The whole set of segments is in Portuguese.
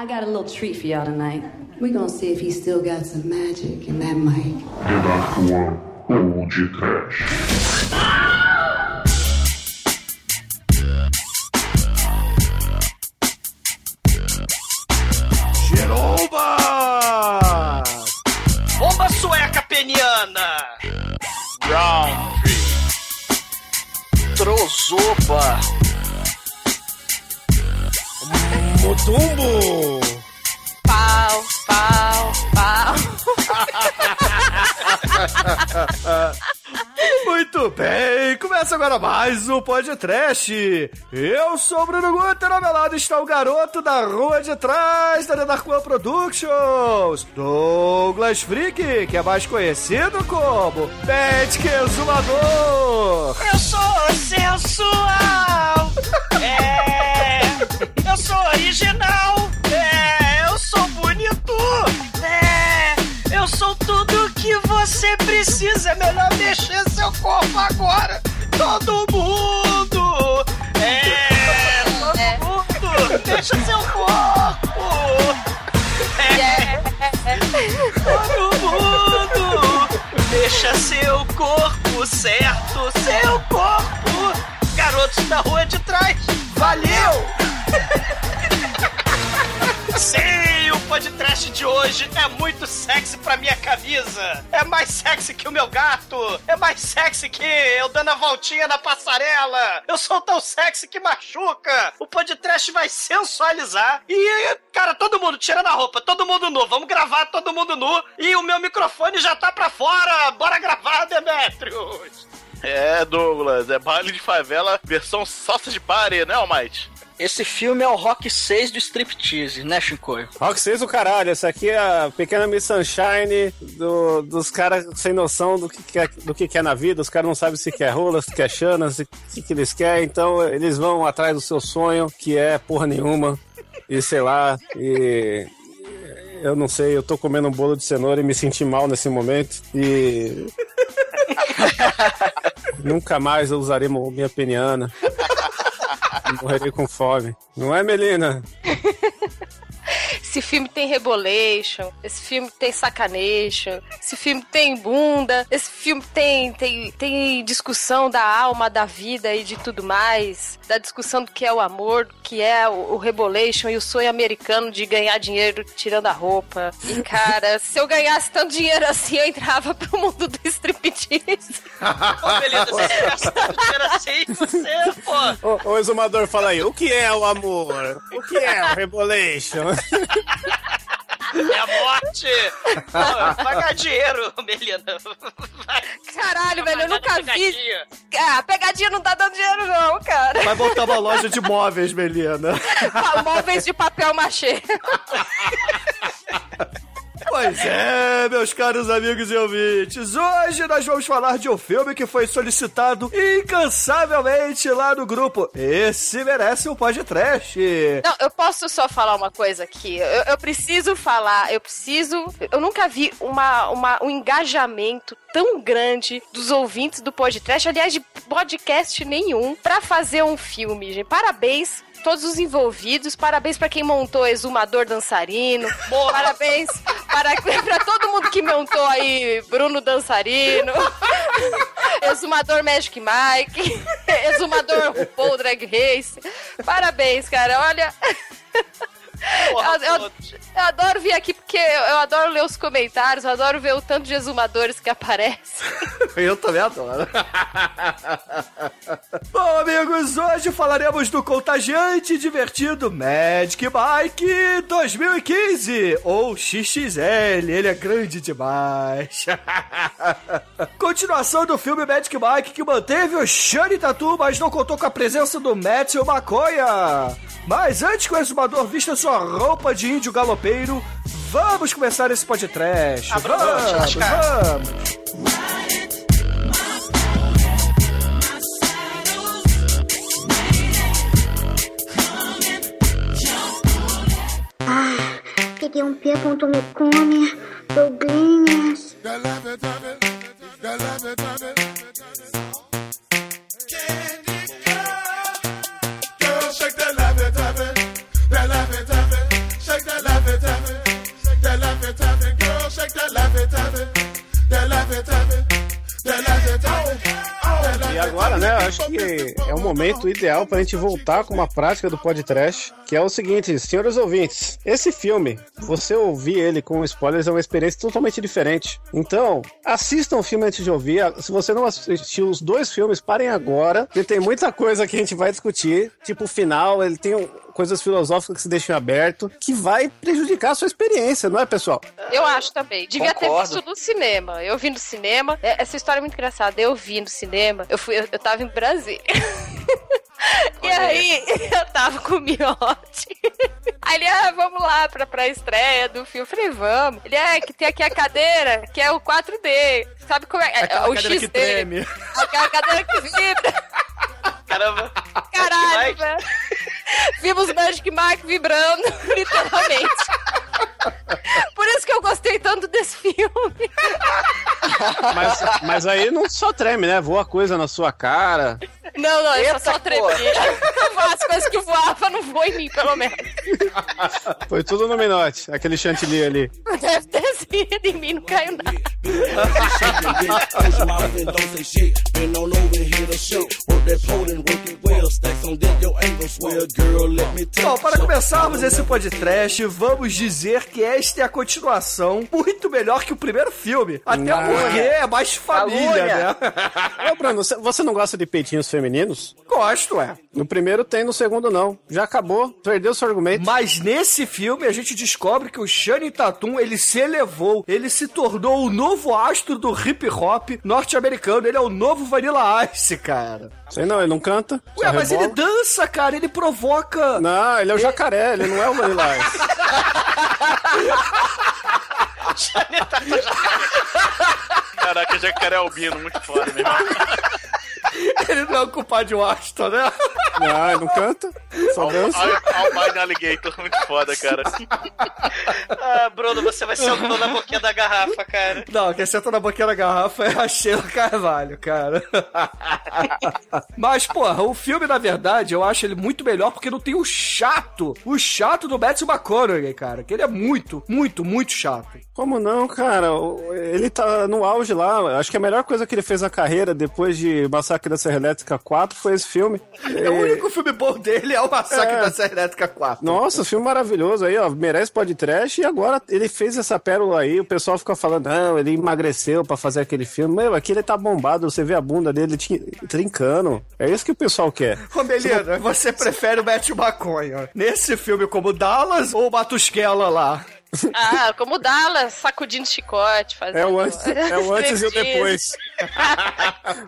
I got a little treat for y'all tonight. We're gonna see if he still got some magic in that mic. Redator Old Trash. Giromba! Bomba sueca peniana! Round 3 Trozoba! Mutumbo! Pau, pau, pau. Muito bem, começa agora mais um podcast. Eu sou o Bruno Guter, ao meu lado está o garoto da rua de trás da Darkwan Productions, Douglas Freak, que é mais conhecido como Pet Exumador. Eu sou sensual! É! Eu sou original! É! Eu sou bonito! É! Eu sou tudo que você precisa! É melhor mexer seu corpo agora! Todo mundo! É! Todo mundo! Deixa seu corpo! É! Todo mundo! Deixa seu corpo certo! Seu corpo! Garotos da rua de trás! Valeu! Sim, o podcast de hoje é muito sexy pra minha camisa. É mais sexy que o meu gato. É mais sexy que eu dando a voltinha na passarela. Eu sou tão sexy que machuca. O podcast vai sensualizar. E, cara, todo mundo tirando a roupa, todo mundo nu. Vamos gravar todo mundo nu. E o meu microfone já tá pra fora. Bora gravar, Demetrius. É, Douglas, é baile de favela versão salsa de party, né, Almighty? Esse filme é o Rock 6 do striptease, né, Shinkoio? Rock 6 o caralho, essa aqui é a pequena Miss Sunshine do- dos caras sem noção do que, que é, do que, que é na vida, os caras não sabem se quer rola, se quer chana, se- o que, que eles querem, então eles vão atrás do seu sonho, que é porra nenhuma, e sei lá, e eu não sei, eu tô comendo um bolo de cenoura e me senti mal nesse momento, e nunca mais eu usarei minha peniana. Morrerei com fome. Não é, Melina? Esse filme tem rebolation, esse filme tem sacanation, esse filme tem bunda, esse filme tem, tem, tem discussão da alma, da vida e de tudo mais, da discussão do que é o amor, do que é o, o rebolation e o sonho americano de ganhar dinheiro tirando a roupa. E cara, se eu ganhasse tanto dinheiro assim, eu entrava pro mundo do striptease. Ô, beleza, você gasta dinheiro assim, você, pô. Ô, ô exumador, fala aí, o que é o amor? O que é o rebolation? É a morte! Pô, pagar dinheiro, Melina. Vai, Caralho, velho, eu nunca vi. pegadinha. Ah, pegadinha não tá dando dinheiro não, cara. Vai botar uma loja de móveis, Melina. Móveis de papel machê. Pois é, meus caros amigos e ouvintes, hoje nós vamos falar de um filme que foi solicitado incansavelmente lá no grupo. Esse merece um podcast. Não, eu posso só falar uma coisa aqui. Eu, eu preciso falar, eu preciso. Eu nunca vi uma, uma, um engajamento tão grande dos ouvintes do podcast, aliás, de podcast nenhum, pra fazer um filme, gente. Parabéns. Todos os envolvidos, parabéns pra quem montou Exumador Dançarino, parabéns para, pra todo mundo que montou aí Bruno Dançarino, Exumador Magic Mike, Exumador RuPaul Drag Race. Parabéns, cara. Olha. Porra, Eu, eu- eu adoro vir aqui porque eu, eu adoro ler os comentários, eu adoro ver o tanto de exumadores que aparecem. Eu também adoro. Bom, amigos, hoje falaremos do contagiante e divertido Magic Mike 2015, ou XXL, ele é grande demais. Continuação do filme Magic Mike que manteve o Shane Tatu, mas não contou com a presença do Matthew Maconha. Mas antes que o exumador vista sua roupa de índio galopeiro, vamos começar esse podcast. Abra Vamos, vamos. Peguei um P. me come, Douglinhas. Girl, shake that love agora, né, eu acho que é o momento ideal pra gente voltar com uma prática do podcast, que é o seguinte, senhores ouvintes, esse filme, você ouvir ele com spoilers é uma experiência totalmente diferente. Então, assistam o filme antes de ouvir. Se você não assistiu os dois filmes, parem agora, porque tem muita coisa que a gente vai discutir. Tipo, o final, ele tem um- coisas filosóficas que se deixam aberto, que vai prejudicar a sua experiência, não é, pessoal? Eu acho também. Devia ter Concordo. visto no cinema. Eu vi no cinema. É- Essa história é muito engraçada. Eu vi no cinema. Eu fui, eu, eu tava em Brasília. E aí, eu tava com o Miotti. Aí ele, ah, vamos lá pra, pra estreia do filme. Eu falei, vamos. Ele, é, que tem aqui a cadeira, que é o 4D. Sabe como é? é Aquela o cadeira X que treme. Aquela cadeira que vibra. Caramba. Caralho, velho. Vimos Magic Mike vibrando, literalmente. Por isso que eu gostei tanto desse filme. Mas, mas aí não só treme, né? Voa coisa na sua cara. Não, não, eu Eita, só tremia. As coisas que voavam não voam em mim, pelo menos. Foi tudo no Minote, aquele chantilly ali. Deve ter sido, em mim não caiu nada. Bom, para começarmos esse podcast, vamos dizer que esta é a continuação muito melhor que o primeiro filme. Até Não. porque é mais família, né? Ô, Bruno, você- não gosta de peitinhos femininos? Gosto, é. No primeiro tem, no segundo não. Já acabou, perdeu seu argumento. Mas nesse filme a gente descobre que o Channing Tatum, ele se elevou, ele se tornou o novo astro do hip hop norte-americano, ele é o novo Vanilla Ice, cara. Sei não, ele não canta. Ué, mas rebola. ele dança, cara, ele provoca... Não, ele é o jacaré, ele não é o Ice. Caraca, jacaré albino, muito foda, meu irmão. Ele não é o culpado de Washington, né? Não, ele não canta, só dança. Al- Albino Alligator, muito foda, cara. Ah, Bruno, você vai ser o dono da boquinha da garrafa, cara. Não, quem senta na boquinha da garrafa é a Sheila Carvalho, cara. Mas, porra, o filme, na verdade, eu acho ele muito melhor porque não tem o chato. O chato do Matthew McConaughey, cara. Que ele é muito, muito, muito chato. Como não, cara? Ele tá no auge lá. Acho que a melhor coisa que ele fez na carreira depois de Massacre da Serra Elétrica 4 foi esse filme. É, o único filme bom dele é o Massacre É. da Serra Elétrica 4. Nossa, filme maravilhoso aí, ó. Merece podcast e agora ele fez essa pérola aí. O pessoal fica falando, não, ele emagreceu pra fazer aquele filme. Meu, aqui ele tá bombado. Você vê a bunda dele trincando. É isso que o pessoal quer. Ô, Melina, você prefere o Matthew McConaughey nesse filme como Dallas ou o Matusquela lá? Ah, como o Dallas, sacudindo chicote, fazendo... É o antes, é o antes e o depois.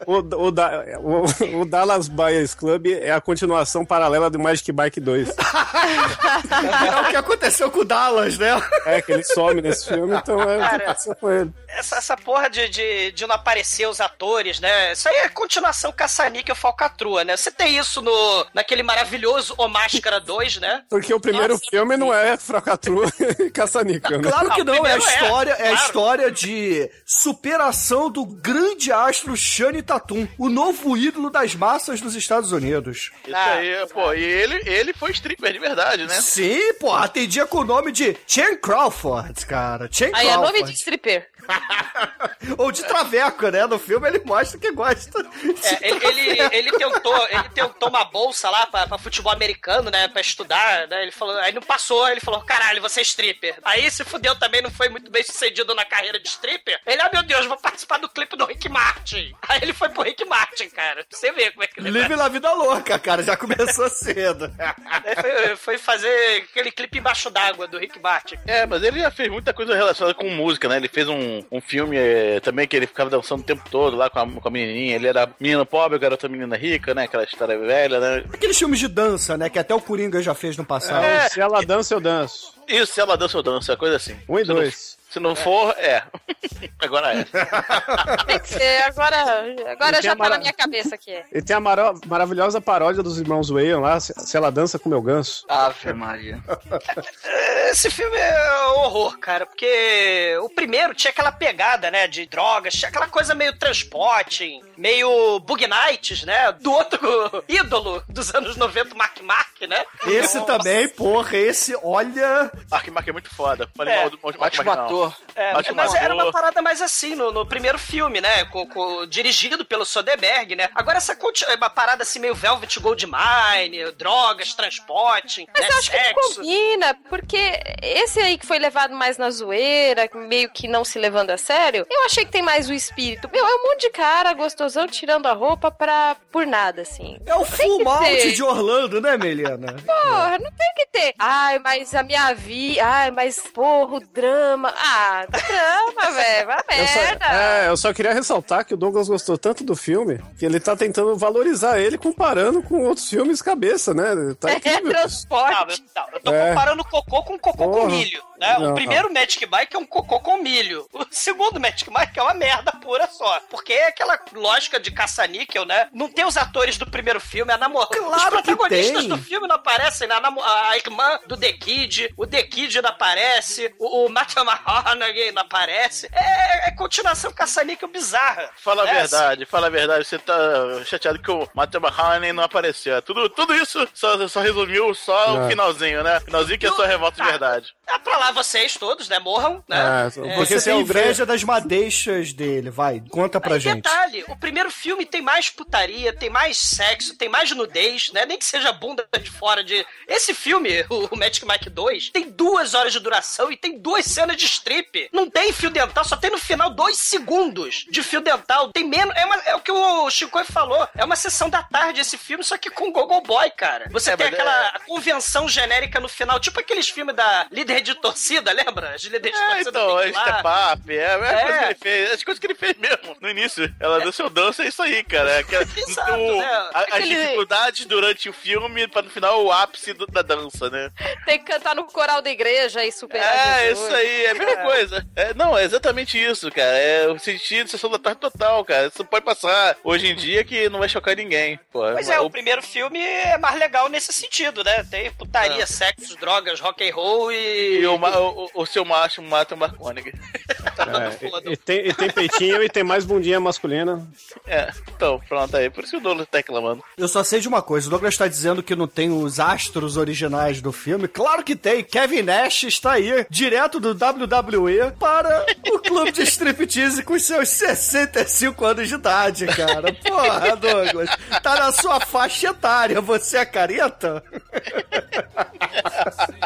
O, o, da- o- o Dallas Buyers Club é a continuação paralela do Magic Bike 2. É o que aconteceu com o Dallas, né? É, que ele some nesse filme, então é o que Cara. com ele. Essa, essa porra de, de, de não aparecer os atores, né? Isso aí é continuação caça-níquel falcatrua, né? Você tem isso no, naquele maravilhoso O Máscara 2, né? Porque o primeiro Nossa, filme não é Fracatru e Caça-Níquel, né? Claro que Não, não, é a é, história, é, a claro. história de superação do grande astro Shane Tatum, o novo ídolo das massas dos Estados Unidos. Isso aí, pô, e ele, ele foi stripper de verdade, né? Sim, porra, atendia com o nome de Chen Crawford, cara. Chen Aí é Crawford. nome de stripper. Ou de traveco, né? No filme ele mostra que gosta. de É, ele, ele, tentou, ele tentou uma bolsa lá pra, pra futebol americano, né? Pra estudar, né? Ele falou, aí não passou, ele falou, caralho, você é stripper. Aí se fudeu também, não foi muito bem sucedido na carreira de stripper. Ele, ah, meu Deus, vou participar do clipe do Rick Martin. Aí ele foi pro Rick Martin, cara. Pra você ver como é que ele Live na vida louca, cara. Já começou cedo. Foi, foi fazer aquele clipe embaixo d'água do Rick Martin. É, mas ele já fez muita coisa relacionada com música, né? Ele fez um, um filme eh, também que ele ficava dançando o tempo todo lá com a, com a menininha. Ele era menino pobre, garota menina rica, né? Aquela história velha, né? Aqueles filmes de dança, né? Que até o Coringa já fez no passado. É. Se ela dança, eu danço. Isso, se ela dança ou dança, coisa assim. Um e dois. Se não for, é. Agora é. Tem que ser, agora, agora já tá mara- na minha cabeça aqui. E tem a mara- maravilhosa paródia dos irmãos Wayne lá, se, se ela dança com meu ganso. Ave Maria. Esse filme é horror, cara, porque o primeiro tinha aquela pegada, né, de drogas, tinha aquela coisa meio transporte, meio Bug Nights, né, do outro ídolo dos anos 90, Mark Mark, né? Esse Nossa. também, porra, esse, olha. Mark Mark é muito foda. Falei É, mal do Mark Mark, não. É, mas era uma parada mais assim no, no primeiro filme, né? Com, com- dirigido pelo Soderbergh, né? Agora essa é uma parada assim meio Velvet Goldmine, drogas, transporte, Mas né? eu acho que combina, porque esse aí que foi levado mais na zoeira, meio que não se levando a sério, eu achei que tem mais o espírito. Meu, é um monte de cara gostosão tirando a roupa pra por nada, assim. É o full ter. de Orlando, né, Melina? Porra, não tem que ter. Ai, mas a minha vida. Ai, mas porra, o drama. Ah, drama, velho. Vai Eu só, merda. é, eu só queria ressaltar que o Douglas gostou tanto do filme que ele tá tentando valorizar ele comparando com outros filmes cabeça, né? Tá É, incrível. Não, transporte. eu, não, eu tô É. comparando cocô com cocô com Porra. milho, né? Não. O primeiro Magic Mike é um cocô com milho. O segundo Magic Mike é uma merda pura só. Porque é aquela lógica de caça-níquel, né? Não tem os atores do primeiro filme, a namorada. Claro os protagonistas do filme não aparecem, né? A, namo- a irmã do The Kid, o The Kid não aparece, o, o Matthew McConaughey não aparece. É, é continuação caça-níquel bizarra. Fala a É, verdade, fala a verdade. Você tá chateado que o Matthew McConaughey não apareceu. Tudo, tudo isso só, só resumiu só o É. finalzinho, né? Finalzinho que é só revolta de Tá. verdade. É pra lá vocês todos, né? Morram, né? É, É, porque Você tem é o inveja das madeixas dele, vai, conta pra Aí, gente. detalhe, o primeiro filme tem mais putaria, tem mais sexo, tem mais nudez, né? Nem que seja bunda de fora de... Esse filme, o Magic Mike 2, tem duas horas de duração e tem duas cenas de strip. Não tem fio dental, só tem no final dois segundos de fio dental. Tem menos... É, uma- é o que o Chico falou. É uma sessão da tarde esse filme, só que com Gogo Boy, cara. Você É, tem aquela convenção genérica no final, tipo aqueles filmes da líder de torcida, lembra? As de É, torcida então, é que step up, é, é, coisa É. que ele fez, as coisas que ele fez mesmo no início. Ela deu seu dança, é isso aí, cara. É que- Exato, o- né? a- as Aquele- dificuldades durante o filme, pra no final o ápice do- da dança, né? Tem que cantar no coral da igreja e superar É, isso aí, é a mesma coisa. É, não, é exatamente isso, cara. É o sentido de sessão da tarde total, cara. Isso pode passar hoje em dia que não vai chocar ninguém. Pô, Pois é, o primeiro filme é mais legal nesse sentido, né? Tem putaria, sexo, drogas, rock and roll e. E o, o, o seu macho mata o Marconic. É, e, tem, e tem peitinho e tem mais bundinha masculina. É, então, pronto aí. Por isso que o Douglas tá reclamando. Eu só sei de uma coisa, o Douglas tá dizendo que não tem os astros originais do filme. Claro que tem. Kevin Nash está aí, direto do WWE, para o clube de striptease com seus 65 anos de idade, cara. Porra, Douglas. Tá na sua faixa etária. Você é careta?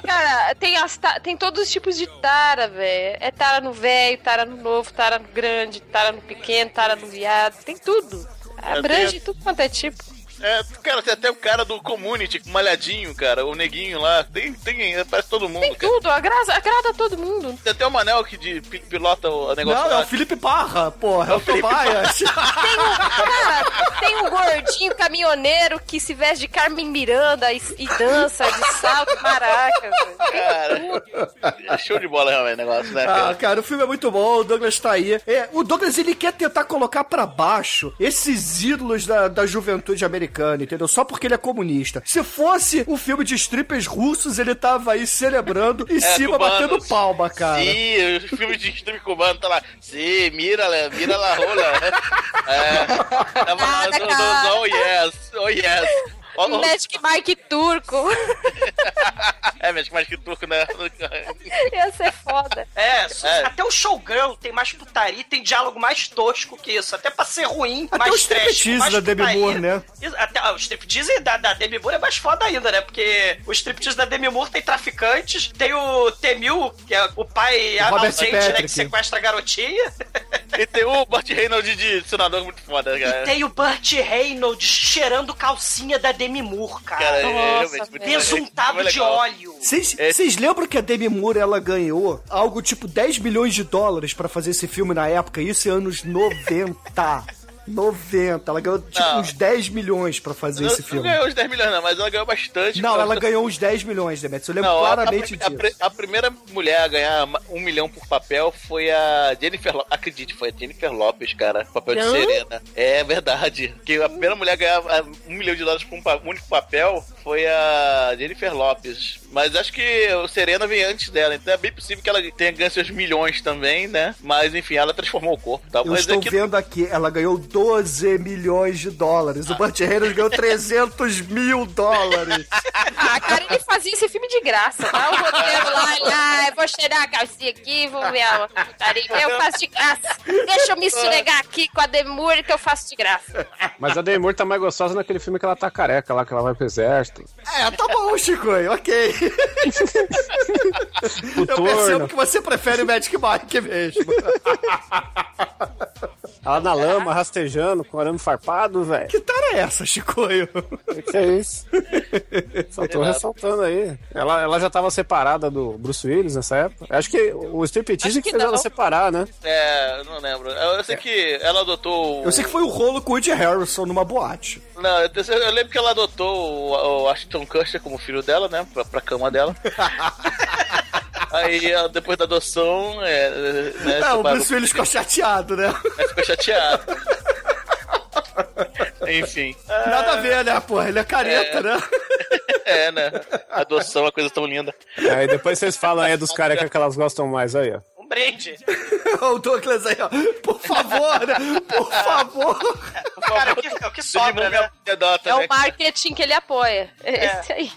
Cara, tem, as tem todos os tipos de tara, velho. É tara no velho, tara no novo, tara no grande, tara no pequeno, tara no viado. Tem tudo. Abrange tenho- tudo quanto é tipo. É, cara, tem até o cara do Community, malhadinho, cara, o neguinho lá. Tem, tem, parece todo mundo, Tem cara. tudo, agrada, agrada a todo mundo. Tem até o Manel que de, pi- pilota o negócio Não, é lá. o Felipe Parra, porra. É o Felipe Tobias. Tem um, cara, tem um gordinho caminhoneiro que se veste de Carmen Miranda e, e dança de salto maraca. velho. Cara, é show de bola realmente o negócio, né? Ah, cara? cara, o filme é muito bom, o Douglas tá aí. É, o Douglas, ele quer tentar colocar pra baixo esses ídolos da, da juventude americana, entendeu? Só porque ele é comunista. Se fosse um filme de strippers russos, ele tava aí celebrando em É, cima, cubanos. batendo palma, cara. Sim, os filmes de stream cubano tá lá. Sim, mira, lá, mira la rola. É. Tava lá, Nada, do- do- cara. oh yes, oh yes. Oh, oh. Magic Mike turco. É, mais que turco, né? Ia ser foda. É, É. até o Showgirl tem mais putaria, tem diálogo mais tosco que isso. Até pra ser ruim, Até mais o mais da Demi. Moore, né? Até, ah, o striptease da, da Demi Moore é mais foda ainda, né? Porque o striptease da Demi Moore tem traficantes, tem o Temil, que é o pai ausente, né? Que sequestra a garotinha. E tem o Burt Reynolds de senador muito foda, cara. Tem o Burt Reynolds cheirando calcinha da Demi Moore, cara. Cara, é Nossa, Besuntado muito de óleo. Vocês É. lembram que a Demi Moore ela ganhou algo tipo 10 milhões de dólares pra fazer esse filme na época? Isso em anos 90. 90. Ela ganhou tipo Não. uns 10 milhões pra fazer Não, esse não filme. ganhou os 10 milhões, não, mas ela ganhou bastante. Não, Ela- ganhou uns 10 milhões, Demetrius. Eu lembro Não, a- claramente a, a, disso. pri- a primeira mulher a ganhar um milhão por papel foi a Jennifer Lopes. Acredite, foi a Jennifer Lopes, cara. Papel de Não? Serena. É verdade. Que a primeira mulher a ganhar um milhão de dólares por um pa- único papel foi a Jennifer Lopes. Mas acho que o Serena vem antes dela. Então é bem possível que ela tenha ganho seus milhões também, né? Mas enfim, ela transformou o corpo. Tá? Eu Mas estou é que vendo aqui, ela ganhou 12 milhões de dólares. O Burt Reynolds ganhou 300 mil dólares. Ah, cara, ele fazia esse filme de graça, tá? O roteiro lá, ele, ah, eu vou cheirar a calcinha aqui, vou ver a putaria. Eu faço de graça. Deixa eu me esfregar aqui com a Demur que eu faço de graça. Mas a Moore tá mais gostosa naquele filme que ela tá careca lá, que ela vai pro exército. É, tá bom, Chico, ok. O Eu percebo que você prefere o Magic Mike mesmo. Ela na lama, rastejando, com arame farpado, velho. Que tara é essa, Chicoio? Que é isso? Só tô ressaltando aí. Ela, ela já tava separada do Bruce Willis nessa época. Acho que o striptease que que fez ela não. separar, né? É, eu não lembro. Eu sei que ela adotou. o- Eu sei que foi o rolo com o Woody Harrison numa boate. Não, eu, eu- eu lembro que ela adotou o, o Ashton Kutcher como filho dela, né? Pra, pra cama dela. Aí, depois da adoção, é, né, É, o Bruce Willis ficou chateado, né? Aí ficou chateado. Enfim. Nada a ver, né, porra? Ele é careta, É. né? É, né? Adoção é uma coisa tão linda. Aí depois vocês falam aí dos carecas que elas gostam mais aí, ó. Um brinde. o Douglas aí, ó. Por favor, né? Por favor. Cara, é o que, é o que sobra, né? É né? o marketing que ele apoia. É esse aí.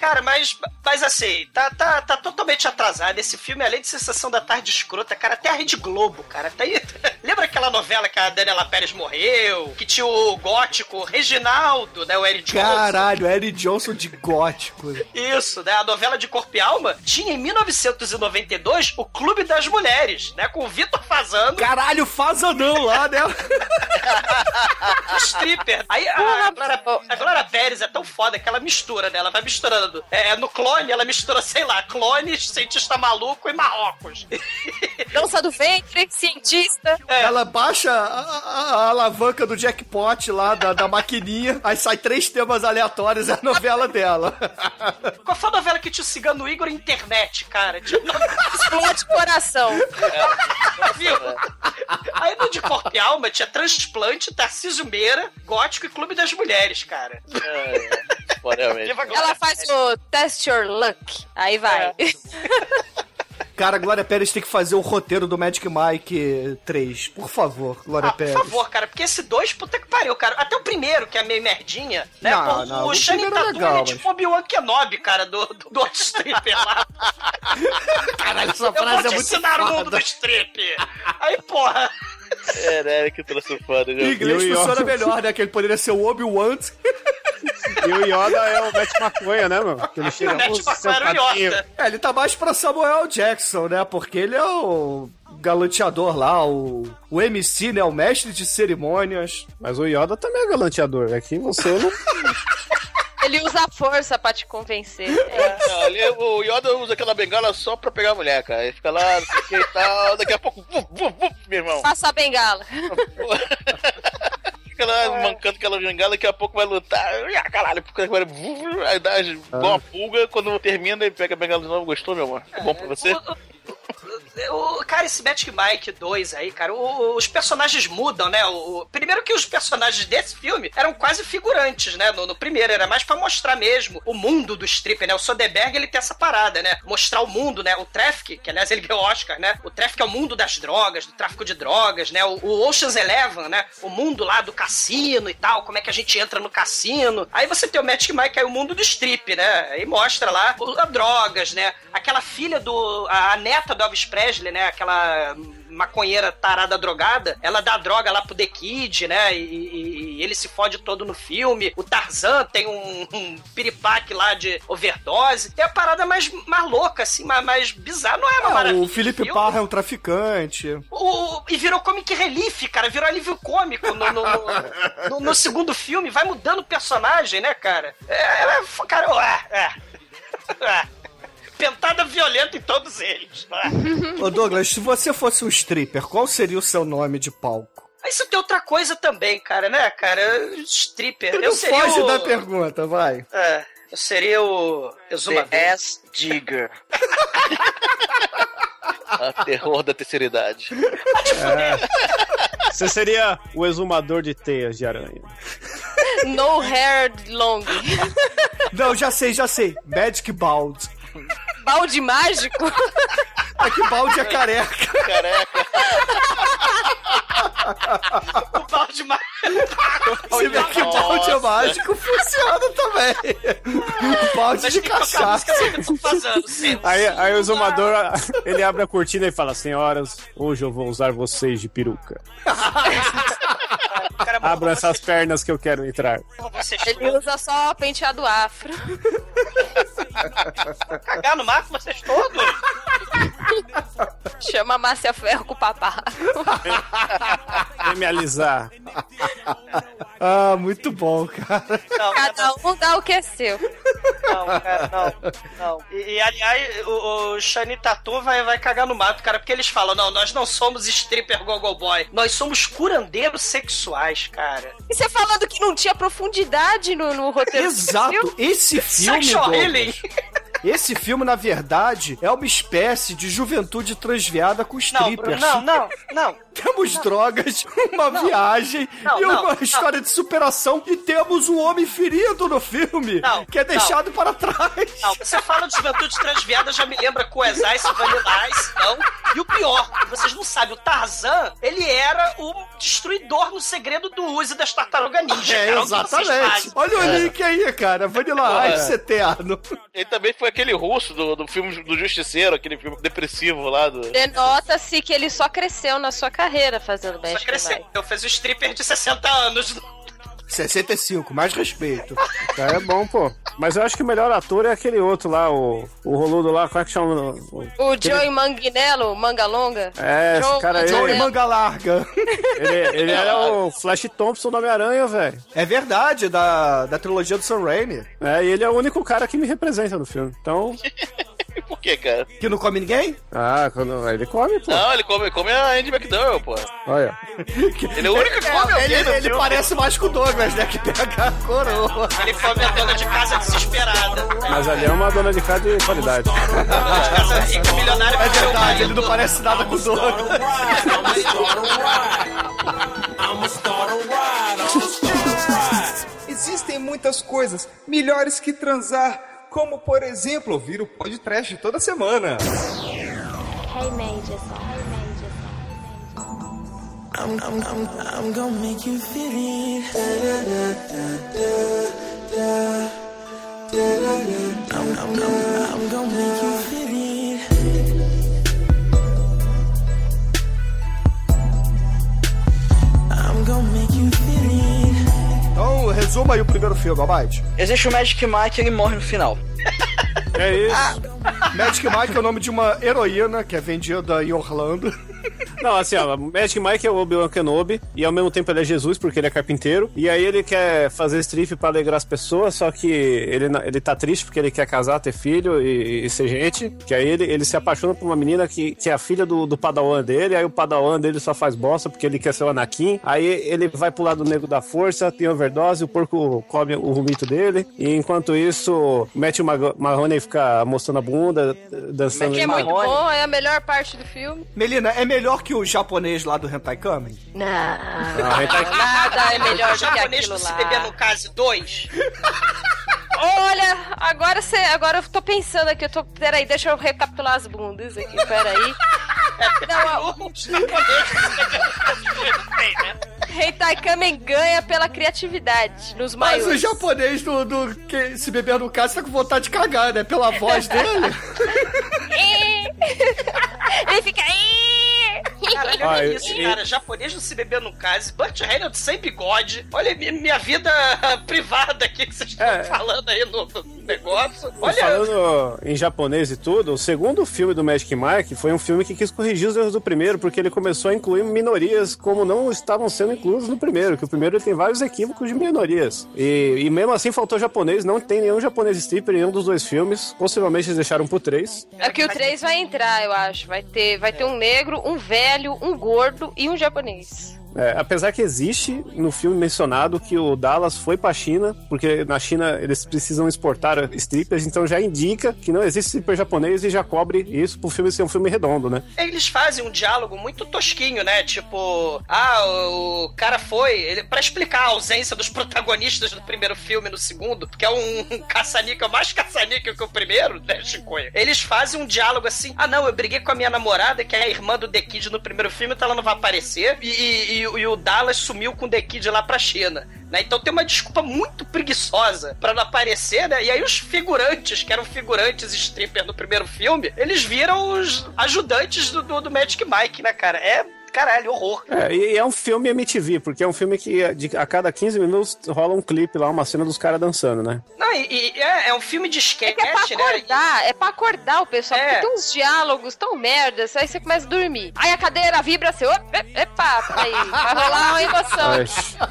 Cara, mas, mas assim, tá, tá, tá totalmente atrasado. Esse filme, além de Sensação da Tarde Escrota, cara, até a Rede Globo, cara. Tá aí. Lembra aquela novela que a Daniela Pérez morreu? Que tinha o gótico Reginaldo, né? O Eric Johnson. Caralho, Eric Johnson de gótico. Isso, né? A novela de Corpo e Alma tinha em 1992 o Clube das Mulheres, né? Com o Vitor Fazano, Caralho, faz anão lá, né? stripper. Aí a, a, Glória, a Glória Pérez é tão foda que ela mistura, né? Ela vai misturando. É, no clone, ela mistura, sei lá, clones, cientista maluco e Marrocos. Dança do ventre, cientista. Ela baixa a, a- a alavanca do jackpot lá da, da maquininha, aí sai três temas aleatórios, é a novela dela. Qual foi a novela que tinha o cigano Igor internet, cara? Tinha Explode coração. Viu? Aí no de Corpo e Alma tinha Transplante, Tarcísio Meira, Gótico e Clube das Mulheres, cara. É, é, Ela faz o test your luck. Aí vai. Cara, Glória Pérez tem que fazer o roteiro do Magic Mike 3. Por favor, Glória Ah, por Pérez. favor, cara, porque esse dois, puta que pariu, cara. Até o primeiro, que é meio merdinha, né? Não, Pô, não, o o Channing primeiro é Tatum legal, é mas- tipo Obi-Wan Kenobi, cara, do, do, do Hot Stripper lá. Caralho, essa Eu vou frase te é muito ensinar o mundo do strip. Aí, porra, É, né? Que trouxe foda. Em inglês funciona Yoda? melhor, né? Que ele poderia ser o Obi-Wan. E o Yoda é o Matt Maconha, né, mano? Que ele chega o Matt era o. Yoda. É, ele tá mais pra Samuel Jackson, né? Porque ele é o galanteador lá, o, o MC, né? O mestre de cerimônias. Mas o Yoda também é galanteador. É que você não. Ele usa a força pra te convencer. É. Não, ali o Yoda usa aquela bengala só pra pegar a mulher, cara. Ele fica lá, não sei o que e tal. Daqui a pouco, vuf, vuf, vuf, meu irmão. Faça a bengala. Fica lá mancando aquela bengala, daqui a pouco vai lutar. Ah, caralho, porque agora. Aí dá igual uma pulga. Quando termina, ele pega a bengala de novo. Gostou, meu amor? É bom pra você? O, cara, esse Magic Mike 2 aí, cara, o- os personagens mudam, né? O, primeiro que os personagens desse filme eram quase figurantes, né? No, no primeiro, era mais pra mostrar mesmo o mundo do stripper, né? O Soderbergh, ele tem essa parada, né? Mostrar o mundo, né? O Traffic, que aliás ele ganhou Oscar, né? O Traffic é o mundo das drogas, do tráfico de drogas, né? O, o Ocean's Eleven, né? O mundo lá do cassino e tal, como é que a gente entra no cassino. Aí você tem o Magic Mike, aí o mundo do strip, né? Aí mostra lá o- a drogas, né? Aquela filha do... a, a neta do Elvis Presley, né? Aquela maconheira tarada drogada, ela dá droga lá pro The Kid, né? E, e- e ele se fode todo no filme. O Tarzan tem um, um piripaque lá de overdose. É a parada mais, mais louca, assim, mais, mais bizarra. Não é uma Ah, maravilha. o Felipe filme. Parra é um traficante. O- e virou comic relief, cara. Virou alívio cômico no, no, no- no- segundo filme. Vai mudando o personagem, né, cara? É, é, cara, é, é, é. Pentada violenta em todos eles. É. Ô Douglas, se você fosse um stripper, qual seria o seu nome de palco? Isso tem outra coisa também, cara, né, cara? Stripper. Eu seria foge o... da pergunta, vai. É, eu seria o... Exumador. The Ass Digger. A terror da terceira idade. Você seria o exumador de teias de aranha. No hair long. Não, já sei, já sei. Magic Bald. Balde mágico. É que balde é careca. Careca. O balde mágico. Se bem que balde mágico funciona também. balde Mas de cachaça. fazendo. Aí, aí o exumador, ele abre a cortina e fala, senhoras, hoje eu vou usar vocês de peruca. Mandou essas pernas que eu quero entrar. você, Ele usa só penteado afro. cagar no mato, vocês todos. Chama a Márcia Ferro com o papá. Vem me alisar. Ah, muito bom, cara. Não, Cada um dá o que é seu. não, cara, não. não. E, e, aliás, o, o Shani Tatu vai, vai cagar no mato, cara, porque eles falam: não, nós não somos stripper gogo boy. Nós somos curandeiros sexuais, cara. E você falando que não tinha profundidade no, no roteiro Exato. Esse filme, Sexual Douglas, healing. esse filme, na verdade, é uma espécie de juventude transviada com Não, strippers. Bruno, não, não, não. Temos drogas, uma viagem Não, e não, uma não. história de superação. E temos um homem ferido no filme, Não, que é deixado para trás. Não, você fala de juventude transviada, já me lembra Coes Ice, Vanilla Ice, não. E o pior, vocês não sabem, o Tarzan, ele era o destruidor no segredo do Uzi das tartarugas ninja. É, cara. Exatamente. Olha o link aí, cara. Vanilla É. Ice eterno. Ele também foi aquele russo do, do filme do Justiceiro, aquele filme depressivo lá do. Denota-se que ele só cresceu na sua carreira fazendo Só Magic cresceu. Mike. Eu fiz o stripper de 60 anos. 65, mais respeito. Tá, é bom, pô. Mas eu acho que o melhor ator é aquele outro lá, o, o roludo lá, como é que chama? O- O Joey Manganello, Manga Longa. É, esse Joe- cara aí, Joey. Manga Larga. ele, ele era o Flash Thompson do Homem-Aranha, velho. É verdade, da, da trilogia do Sam Raimi. É, e ele é o único cara que me representa no filme. Então, Por quê, cara? Que não come ninguém? ah, quando ele come, pô. Não, ele come, come a Andy McDowell, pô. Olha. Ele é o único que come É, alguém ele ele parece mais com o Douglas, né? Que pega a coroa. Ele come a dona de casa desesperada. Mas ali é uma dona de casa de qualidade. Dona de casa rica, milionária. É verdade, ele não parece nada com o Douglas. Existem muitas coisas melhores que transar, como por exemplo ouvir o podcast toda semana. Hey, Major. Hey, Major. I'm, I'm, I'm, I'm gonna make you feel it. I'm, I'm, I'm, I'm gonna make you feel it. I'm gonna make resuma aí o primeiro filme, Almighty. Existe o Magic Mike e ele morre no final. É isso. Magic Mike é o nome de uma heroína que é vendida em Orlando. Não, assim, ó, Magic Mike é o Obi-Wan Kenobi e ao mesmo tempo ele é Jesus porque ele é carpinteiro. E aí ele quer fazer strip pra alegrar as pessoas, só que ele, ele tá triste porque ele quer casar, ter filho e, e ser gente. Que aí ele, ele se apaixona por uma menina que, que é a filha do, do padawan dele, aí o padawan dele só faz bosta porque ele quer ser o Anakin. Aí ele vai pro lado negro da força, tem overdose, o porco come o vomito dele. E enquanto isso, Mag- Mahoney fica mostrando a bunda, dançando. Que é muito bom, é a melhor parte do filme. Melina, é melhor que o japonês lá do Hentai Kamen? Não, Não, tá- nada é melhor O do que japonês aquilo do Se Beber no lá. Case 2. Olha, agora você, agora eu tô pensando aqui, eu tô, peraí, deixa eu recapitular as bundas aqui, peraí. Não, O japonês do Se Beber no Case 2 não tem? Hentai Kamen ganha pela criatividade nos Mas maiores. o japonês do, do que se beber no caso tá com vontade de cagar, né? Pela voz dele. Ele fica. Caralho, Ah, olha isso, eu- cara. Japonês do Se Beber no Case, Burt Reynolds sem bigode. Olha mi- minha vida privada aqui que vocês estão É. falando aí no negócio. Olha, Falando em japonês e tudo, o segundo filme do Magic Mike foi um filme que quis corrigir os erros do primeiro, porque ele começou a incluir minorias como não estavam sendo inclusos no primeiro, que o primeiro tem vários equívocos de minorias. E, e mesmo assim faltou japonês, não tem nenhum japonês stripper em nenhum dos dois filmes. Possivelmente eles deixaram pro três. É que o 3 vai entrar, eu acho. Vai ter, vai ter um negro, um velho, um gordo e um japonês. É, apesar que existe no filme mencionado que o Dallas foi pra China, porque na China eles precisam exportar strippers, então já indica que não existe stripper japonês e já cobre isso pro filme ser um filme redondo, né? eles fazem um diálogo muito tosquinho, né? Tipo, ah, o, cara foi. Ele, pra explicar a ausência dos protagonistas do primeiro filme no segundo, que é um, caça-níquel mais caça-níquel que o primeiro, né, Chicoia? Eles fazem um diálogo assim: ah, não, eu briguei com a minha namorada, que é a irmã do The Kid no primeiro filme, então ela não vai aparecer. E, e- e, o Dallas sumiu com o The Kid lá pra China. Né? Então tem uma desculpa muito preguiçosa pra não aparecer, né? E aí os figurantes, que eram figurantes stripper no primeiro filme, eles viram os ajudantes do, do, do Magic Mike, né, cara? É caralho, horror. É, e é um filme MTV, porque é um filme que de- a cada 15 minutos rola um clipe lá, uma cena dos caras dançando, né? Não, e, e é, é um filme de sketch, É pra né? acordar, é pra acordar o pessoal, É. porque tem uns diálogos tão merdas, aí você começa a dormir. Aí a cadeira vibra, você, opa, epa, aí, vai rolar uma emoção.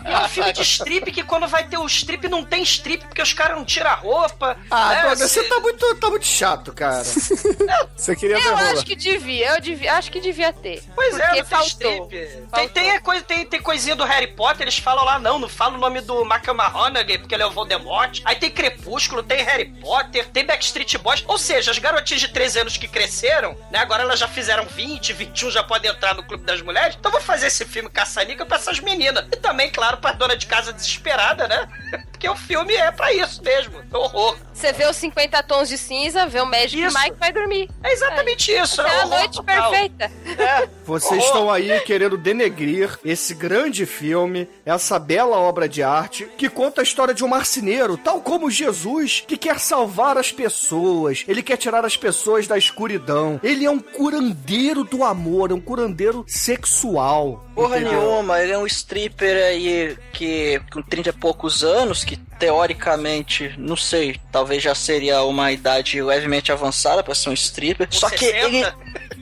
E é um filme de strip que quando vai ter o strip não tem strip porque os caras não tiram a roupa. Ah, né? Você tá muito, tá muito chato, cara. Você queria ver Eu rola. acho que devia, eu devia, acho que devia ter. Pois é, porque não tem faltou. Tem, tem, coisa, tem, tem coisinha do Harry Potter, eles falam lá, não, não fala o nome do McMahoney, porque ele é o Voldemort. Aí tem Crepúsculo, tem Harry Potter, tem Backstreet Boys. Ou seja, as garotinhas de 13 anos que cresceram, né, agora elas já fizeram 20, 21, já podem entrar no Clube das Mulheres. Então vou fazer esse filme caçanica pra essas meninas. E também, claro, pra dona de casa desesperada, né? Porque o filme é pra isso mesmo. É horror. Você vê os 50 tons de cinza, vê o Magic Isso. Mike vai dormir. É exatamente isso. É é a noite total. perfeita. É. Vocês Horror. estão aí querendo denegrir esse grande filme, essa bela obra de arte, que conta a história de um marceneiro, tal como Jesus, que quer salvar as pessoas. Ele quer tirar as pessoas da escuridão. Ele é um curandeiro do amor, é um curandeiro sexual. Porra entendeu? nenhuma, ele é um stripper aí que com 30 e poucos anos, que teoricamente, não sei, talvez já seria uma idade levemente avançada pra ser um stripper. Só que 60? ele.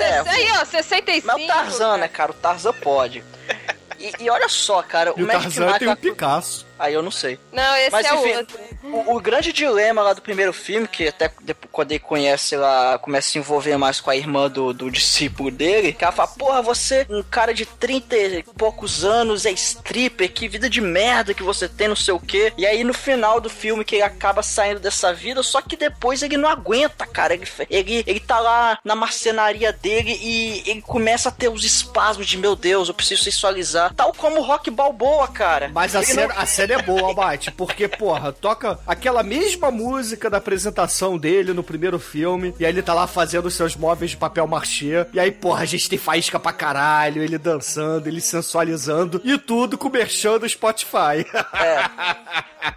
É, Isso aí, ó, 65. mas o Tarzan, né, cara? O Tarzan pode. E, e olha só, cara, E o Magic Tarzan Mike- tem um Picasso. Aí eu não sei. Não, esse Mas é o enfim, outro. o, o grande dilema lá do primeiro filme, que até depois, quando ele conhece lá, começa a se envolver mais com a irmã do, do discípulo dele, que ela fala, porra, você, um cara de 30 e poucos anos, é stripper, que vida de merda que você tem, não sei o quê. E aí no final do filme que ele acaba saindo dessa vida, só que depois ele não aguenta, cara. Ele, ele, ele tá lá na marcenaria dele e ele começa a ter os espasmos de, meu Deus, eu preciso sensualizar. Tal como o Rock Balboa, cara. Mas a Ele cena, não- a cena é boa, Albate, porque, porra, toca aquela mesma música da apresentação dele no primeiro filme, e aí ele tá lá fazendo seus móveis de papel machê, e aí, porra, a gente tem faísca pra caralho, ele dançando, ele sensualizando, e tudo com o merchan do Spotify.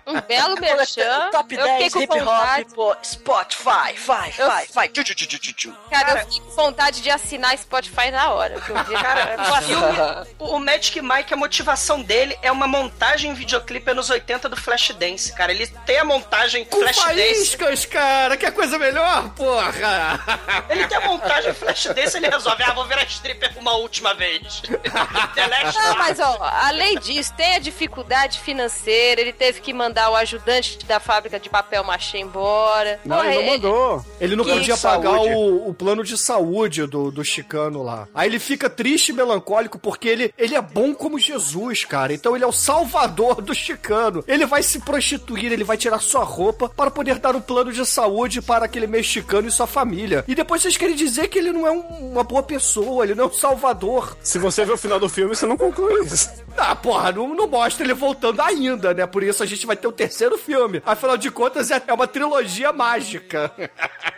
Um belo merchan. Top eu fiquei 10 com hip vontade. hop, pô, Spotify, vai, Eu- vai, vai. Tchu, tchu, tchu, tchu, tchu. Cara, eu fiquei com vontade de assinar Spotify na hora. que eu vi. Cara, o filme, o Magic Mike, a motivação dele é uma montagem em videoclipe anos 80 do Flashdance, cara. Ele tem a montagem com Flashdance. faíscas, cara, que coisa melhor, porra! Ele tem a montagem Flashdance, ele resolve, ah, vou virar stripper uma última vez. Não, mas ó, além disso, tem a dificuldade financeira, ele teve que mandar o ajudante da fábrica de papel machê embora. Não, Porra, ele não mandou. Ele não Que podia pagar o, o plano de saúde do, do chicano lá. Aí ele fica triste e melancólico porque ele, ele é bom como Jesus, cara. Então ele é o salvador do chicano. Ele vai se prostituir, ele vai tirar sua roupa para poder dar um plano de saúde para aquele mexicano e sua família. E depois vocês querem dizer que ele não é um- uma boa pessoa, ele não é um salvador. Se você ver o final do filme, você não conclui isso. Ah, porra, não, não mostra ele voltando ainda, né? Por isso a gente vai ter o terceiro filme. Afinal de contas, é é uma trilogia mágica.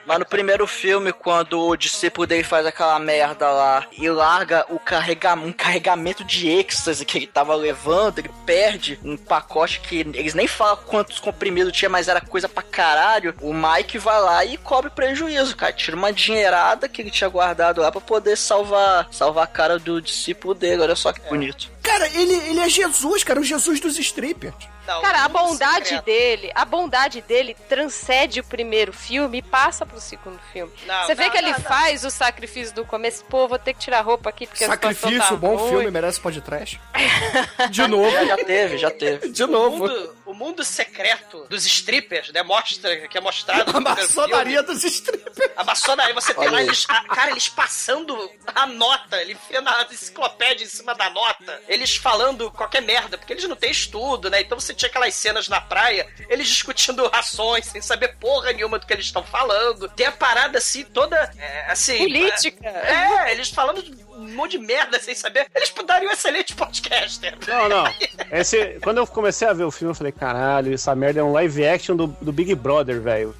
Mas no primeiro filme, quando o discípulo dele faz aquela merda lá e larga o carrega um carregamento de êxtase que ele tava levando, ele perde um pacote que eles nem falam quantos comprimidos tinha, mas era coisa pra caralho. O Mike vai lá e cobre prejuízo, cara. Tira uma dinheirada que ele tinha guardado lá pra poder salvar, salvar a cara do discípulo dele. Olha só que bonito. Cara, ele, ele é Jesus, cara, o Jesus dos strippers. Não, Cara, a Mundo bondade Secreto. dele, a bondade dele transcende o primeiro filme e passa pro segundo filme. Não, Você vê não, que ele faz o sacrifício do começo, pô, vou ter que tirar a roupa aqui porque Sacrifício, tá bom ruim. filme, merece podcast. De novo. Já, já teve, já teve. De O novo. mundo, o mundo secreto dos strippers, né? Mostra, que é mostrado. A maçonaria dos strippers. A maçonaria, você tem lá eles. a- cara, eles passando a nota, ele na enciclopédia em cima da nota. Eles falando qualquer merda, porque eles não têm estudo, né? Então você tinha aquelas cenas na praia, eles discutindo rações, sem saber porra nenhuma do que eles estão falando. Tem a parada assim, toda. é, assim. Política. É, eles falando um monte de merda sem saber. Eles dariam um excelente podcaster. Não, não. Esse, quando eu comecei a ver o filme, eu falei, caralho, essa merda é um live action do, do Big Brother, velho.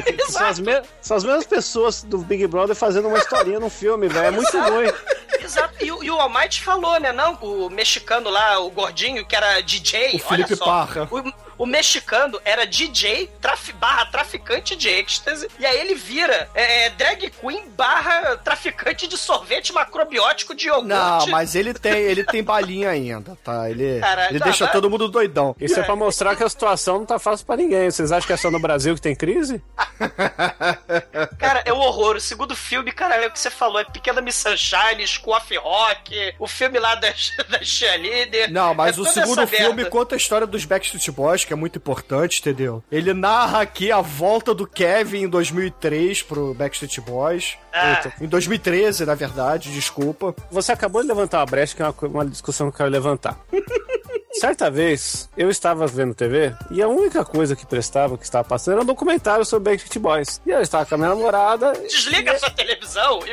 Que, é- que são, as me- são as mesmas pessoas do Big Brother fazendo uma historinha no filme, velho. É muito ruim. Exato. E, o- e o Almighty falou, né? Não, o mexicano lá, o gordinho, que era DJ. O Felipe só, Parra. O, o mexicano era DJ traf, barra traficante de êxtase. E aí ele vira é, é, drag queen barra traficante de sorvete macrobiótico de iogurte. Não, mas ele tem, ele tem balinha ainda, tá? Ele, Caralho, ele tá, deixa todo mundo doidão. Isso é pra mostrar que a situação não tá fácil pra ninguém. Vocês acham que é só no Brasil que tem crise? Cara, é um horror. O segundo filme, cara, é o que você falou, é Pequena Miss Sunshine, Scoff Rock, o filme lá da, da cheerleader. Não, mas É o segundo filme merda. conta a história dos Backstreet Boys, que é muito importante, entendeu? Ele narra aqui a volta do Kevin em 2003 pro Backstreet Boys. Ah. Puta, Em 2013, na verdade, desculpa. Você acabou de levantar uma brecha, que é uma, uma discussão que eu quero levantar. Certa vez, eu estava vendo TV e a única coisa que prestava, que estava passando, era um documentário sobre Backstreet Boys. E eu estava com a minha namorada Desliga a sua televisão e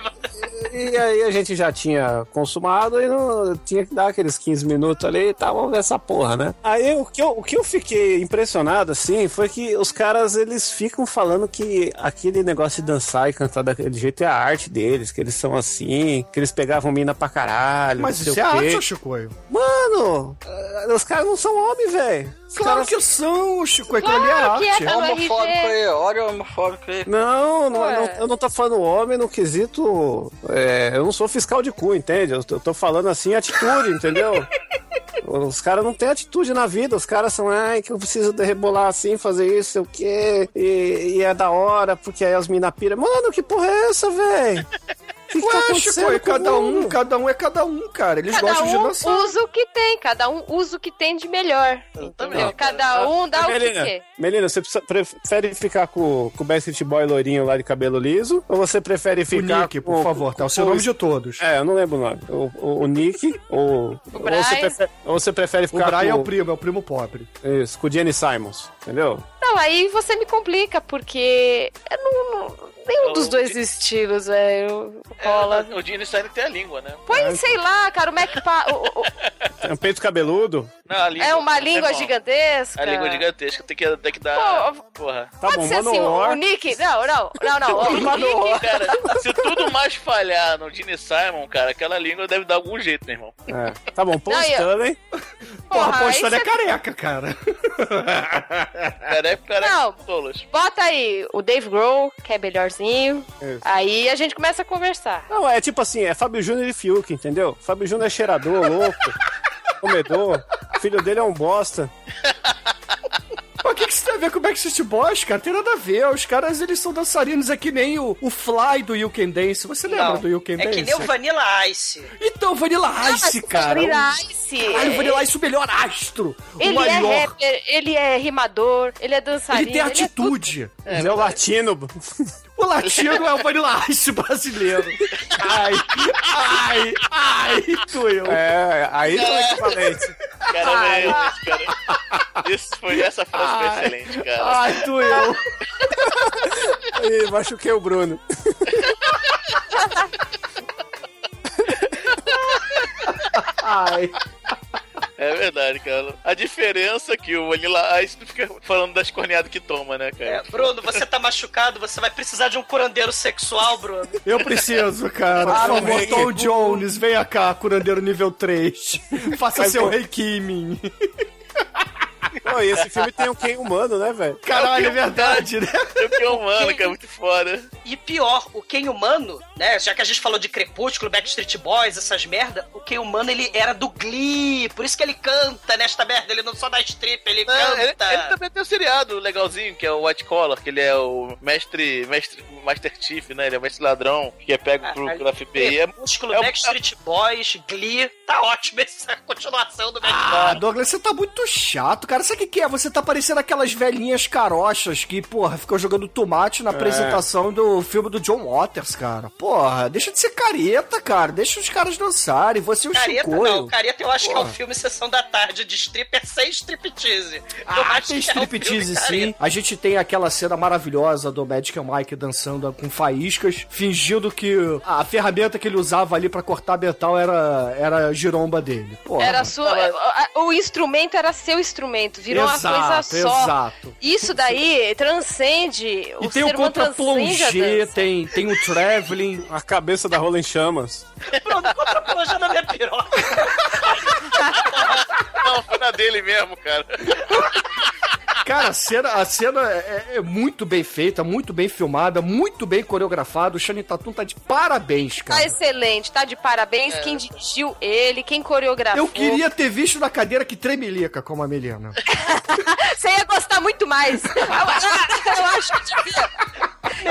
e aí a gente já tinha consumado e não tinha que dar aqueles 15 minutos ali e tal, vamos ver essa porra, né? Aí o que, eu, o que eu fiquei impressionado, assim, foi que os caras, eles ficam falando que aquele negócio de dançar e cantar daquele jeito é a arte deles, que eles são assim, que eles pegavam mina pra caralho, Mas não sei isso é o quê. arte, Chicoio. Mano, os caras não são homens, velho. Claro caras- que são, Chico. Aquilo ali é Claro que é, arte. tá no Homofóbico RG. aí, olha o homofóbico aí. Não, não, não- eu não tô falando homem no quesito. é, eu não sou fiscal de cu, entende? Eu tô, eu tô falando assim atitude, entendeu? Os caras não têm atitude na vida, os caras são, ai, que eu preciso de rebolar assim, fazer isso, sei o quê, e, e é da hora, porque aí as mina pira. Mano, que porra é essa, velho? O que, que tá Ué, acontecendo Chico, é o cada um, cada um é cada um, cara. Eles Cada gostam de um dançar. usa o que tem, cada um usa o que tem de melhor. Entendeu? Cada um dá o que Melina, quer. Melina, você prefere ficar com, com o Backstreet Boy loirinho lá de cabelo liso? Ou você prefere O ficar Nick, com, por favor, tá? O seu com- nome de todos. É, eu não lembro o nome. O, o, o Nick, ou, ou, Brian. você prefere, ou você prefere O ficar Brian é com, o primo, é o primo pobre. isso, com o Jenny Simons, entendeu? Não, aí você me complica, porque não, nenhum dos O dois Di- estilos, velho, rola. É, o Gene Stein tem a língua, né? Põe, sei lá, cara, o Mac Pa- o- o- É um peito cabeludo? Não, a língua, É uma língua irmão. gigantesca. A língua gigantesca, tem que, tem que dar. Pô, Porra. Tá Pode bom, ser assim, Manowar. o Nick. Não, não, não, não. O Nick. Cara, se tudo mais falhar no Gene Simon, cara, aquela língua deve dar algum jeito, meu irmão. É. Tá bom, Paul Stanley. Porra, aí história é careca, cara. Careca, careca, Não. tolos. Bota aí o Dave Grohl, que é melhorzinho. Isso. Aí a gente começa a conversar. Não, é tipo assim, é Fábio Júnior e Fiuk, entendeu? Fábio Júnior é cheirador, louco, comedor. O filho dele é um bosta. Mas o que, que isso tem a ver com o Backstreet Boys, cara? Tem nada a ver. Os caras, eles são dançarinos. É que nem o, o Fly do You Can Dance. Você lembra Não, do You Can é Dance? que nem o Vanilla Ice. Então, Vanilla Ice, cara. Vanilla Ice. Caralho, o Vanilla Ice, o melhor astro. o Ele é maior. rapper, ele é rimador, ele é dançarino. Ele tem é tudo. atitude. Ele é o latino. O latino é o Vanilla Ice brasileiro. Ai, ai, ai, doeu. É, aí não é equivalente. Cara, realmente, cara. Isso foi, essa frase foi Ai. excelente, cara. Ai, doeu. Ih, machuquei o Bruno. Ai. É verdade, cara. A diferença é que o Vanilla Ice não fica falando das corneadas que toma, né, cara? É, Bruno, você tá machucado, você vai precisar de um curandeiro sexual, Bruno. Eu preciso, cara. Por Claro, favor, vem. Tom Jones, venha cá, curandeiro nível 3. Faça Mas seu eu- reiki em mim. Pô, e esse filme tem um quem humano, né, velho? Caralho, é verdade, né? Eu que é humano, que é muito foda. E pior, o Ken Humano, né? Já que a gente falou de Crepúsculo, Backstreet Boys, essas merda, o Ken Humano ele era do Glee. Por isso que ele canta nesta merda. Ele não só dá strip, ele É, ele, canta. ele também tem um seriado legalzinho, que é o White Collar, que ele é o mestre, mestre Master Chief, né? Ele é o mestre ladrão, que é pego Ah, pro, pela FBI. É, Crepúsculo, é o- Backstreet Boys, Glee. Tá ótimo essa continuação do Backstreet Ah, Douglas, você tá muito chato, cara. Sabe o que, que é? Você tá parecendo aquelas velhinhas carochas que, porra, ficam jogando tomate na apresentação do filme do John Waters, cara. Porra, deixa de ser careta, cara. Deixa os caras dançarem. Você é o Careta Chicoio. não, Careta eu acho que é Porra. um filme Sessão da Tarde de stripper sem striptease. Eu Ah, acho tem é um striptease filme sim. careta. A gente tem aquela cena maravilhosa do Magic Mike dançando passando com faíscas, fingindo que a ferramenta que ele usava ali pra cortar metal era, era a giromba dele. Porra. Era sua, o instrumento era seu instrumento, virou Exato, uma coisa só. exato. Isso daí transcende. E o tem ser o humano contra transcende a plongé, dança. tem, tem o traveling. A cabeça da rola em chamas. Pronto, contra plongé na minha piroca. Não, foi na dele mesmo, cara. Cara, a cena, a cena é, é muito bem feita, muito bem filmada, muito bem coreografada. O Channing Tatum tá de parabéns, Tá cara. excelente, tá de parabéns. Quem dirigiu ele, quem coreografou. Eu queria ter visto na cadeira que tremelica como a Melina. Você ia gostar muito mais. Eu, eu acho que devia.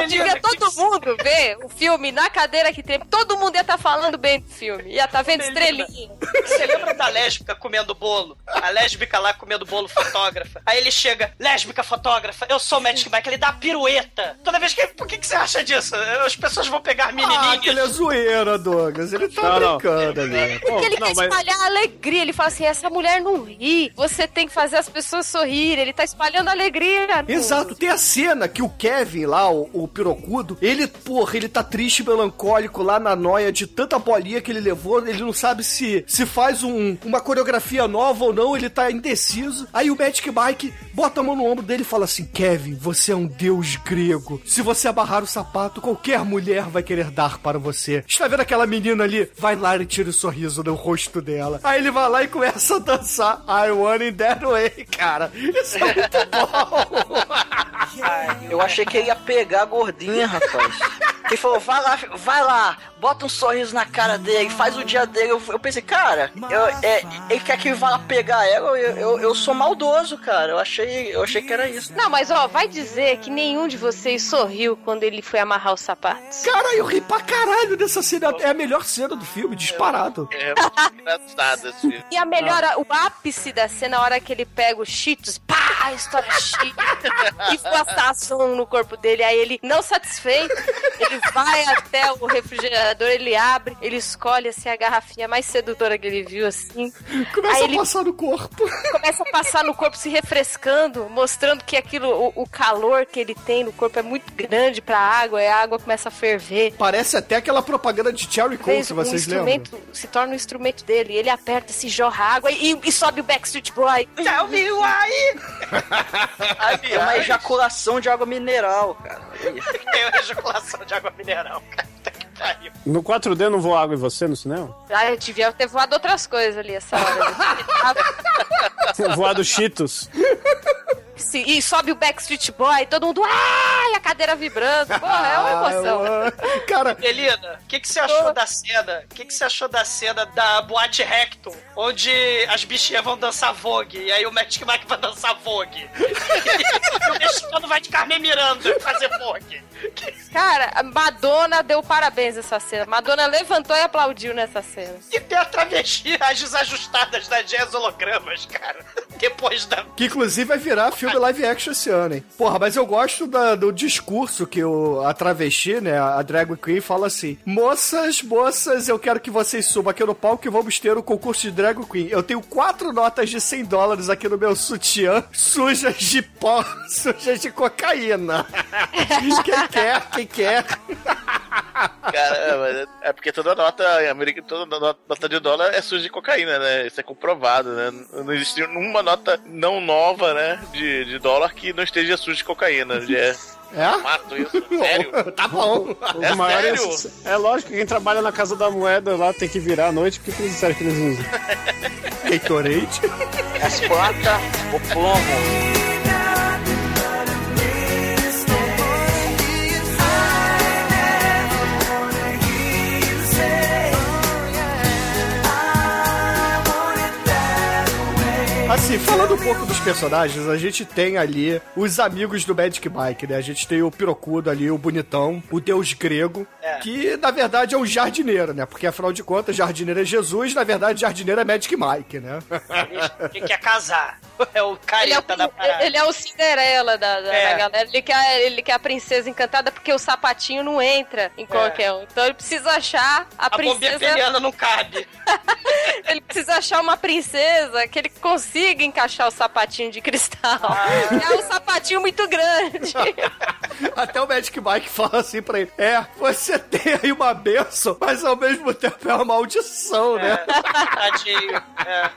Devia todo mundo ver o filme na cadeira que treme. Todo mundo ia estar falando bem do filme. Ia estar vendo Melina. estrelinha. Você lembra da lésbica comendo bolo? A lésbica lá comendo bolo fotógrafa. Aí ele chega, lésbica fotógrafa, eu sou o Magic Mike, ele dá pirueta. Toda vez que. Por que, que você acha disso? As pessoas vão pegar Ah, menininhas. aquele é zoeira, Douglas. Ele tá Não, não. brincando ali. Porque ele não, quer mas- espalhar alegria. Ele fala assim: essa mulher não ri. Você tem que fazer as pessoas sorrirem. Ele tá espalhando alegria. no- Exato, tem a cena que o Kevin lá, o, o pirocudo, ele, porra, ele tá triste, melancólico lá na noia de tanta bolinha que ele levou, ele não sabe se, se faz um- uma coreografia nova ou não, ele tá indeciso. Aí o Magic Mike bota a mão no ombro dele e fala assim: Kevin, você é um deus grego. Se você abarrar o sapato, qualquer mulher vai querer dar para você. Está vendo aquela menina ali? Vai lá e tira o sorriso do rosto dela. Aí ele vai lá e começa a dançar I want it that way, cara. Isso é muito bom. Eu achei que ele ia pegar a gordinha, rapaz. Ele falou, vai lá, vai lá, bota um sorriso na cara dele, faz o dia dele. Eu, eu pensei, cara, eu, é, ele quer que eu vá lá pegar ela, eu, eu, eu sou maldoso, cara. Eu achei, eu achei que era isso. Não, mas ó, vai dizer que nenhum de vocês sorriu quando ele foi amarrar os sapatos. Cara, eu ri pra caralho dessa cena. É a melhor cena do filme, disparado. É muito engraçado esse filme. E a melhor, o ápice da cena, a hora que ele pega os cheetos, pá, história cheia, e passação no corpo dele. Aí ele, não satisfeito, ele vai até o refrigerador, ele abre, ele escolhe assim a garrafinha mais sedutora que ele viu, assim. Começa Aí a ele passar no corpo. começa a passar no corpo, se refrescando, mostrando que aquilo, o, o calor que ele tem no corpo é muito grande pra água, e a água começa a ferver. Parece até aquela propaganda de Cherry Fez se um vocês lembram. instrumento, se torna um instrumento dele. Ele aperta, se jorra água e, e sobe o Backstreet Boy. Tell me why! É uma ejaculação de água mineral, cara. Tem uma ejaculação de água mineral, cara. Puta que pariu. No 4D não voa água em você no cinema? Ah, eu devia ter voado outras coisas ali essa hora. Voado Cheetos. Se- e sobe o Backstreet Boy, todo mundo. E a cadeira vibrando. Porra, é uma emoção. Ah, eu- Cara, Elina, o que, que você achou da cena? O que, que você achou da cena da boate Rectum, onde as bichinhas vão dançar Vogue, e aí o Magic Mike vai dançar Vogue? e o mexicano vai de Carmen Miranda fazer Vogue. Cara, Madonna deu parabéns nessa cena. Madonna levantou e aplaudiu nessa cena. E tem a travesti, as desajustadas das jazz hologramas, cara. Depois da. que inclusive vai virar filme live action esse ano, hein? Porra, mas eu gosto da- do discurso que o, a travesti, né, a drag queen, fala assim: Moças, moças, eu quero que vocês subam aqui no palco e vamos ter o concurso de drag queen. Eu tenho quatro notas de 100 dólares aqui no meu sutiã, sujas de pó, sujas de cocaína. quem quer, quem quer. Cara, é, porque toda nota em América, toda no- nota de dólar é suja de cocaína, né? Isso é comprovado, né? Não existe uma nota não nova, né? De, de dólar que não esteja suja de cocaína. É É? mato isso. Sério? tá bom. Os É maiores. sério? É lógico que quem trabalha na casa da moeda lá tem que virar à noite. O que, que eles disseram que eles usam? Gatorade. As placas, o plomo. Assim, falando um pouco dos personagens, a gente tem ali os amigos do Magic Mike, né? A gente tem o Pirocudo ali, o bonitão, o deus grego, que na verdade é um jardineiro, né? Porque afinal de contas, jardineiro é Jesus, na verdade, jardineiro é Magic Mike, né? Ele quer casar. É o Ele é, careta da o, parada. ele é o Cinderela da, da- É. da galera. Ele quer, ele quer a princesa encantada porque o sapatinho não entra em qualquer um. Então ele precisa achar a, A bombinha princesa. peniana não cabe. Ele precisa achar uma princesa que ele consiga encaixar o sapatinho de cristal. Ah. É um sapatinho muito grande. Até o Magic Mike fala assim pra ele: É, você tem aí uma benção, mas ao mesmo tempo é uma maldição, né? Tadinho. É.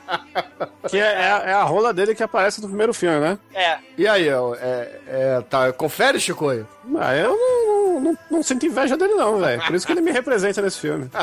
Que é, é- é a rola dele que aparece no primeiro filme, né? É. E aí, é, é, tá, confere, Chicoio? Ah, eu não, não, não- não sinto inveja dele, não, velho. Por isso que ele me representa nesse filme.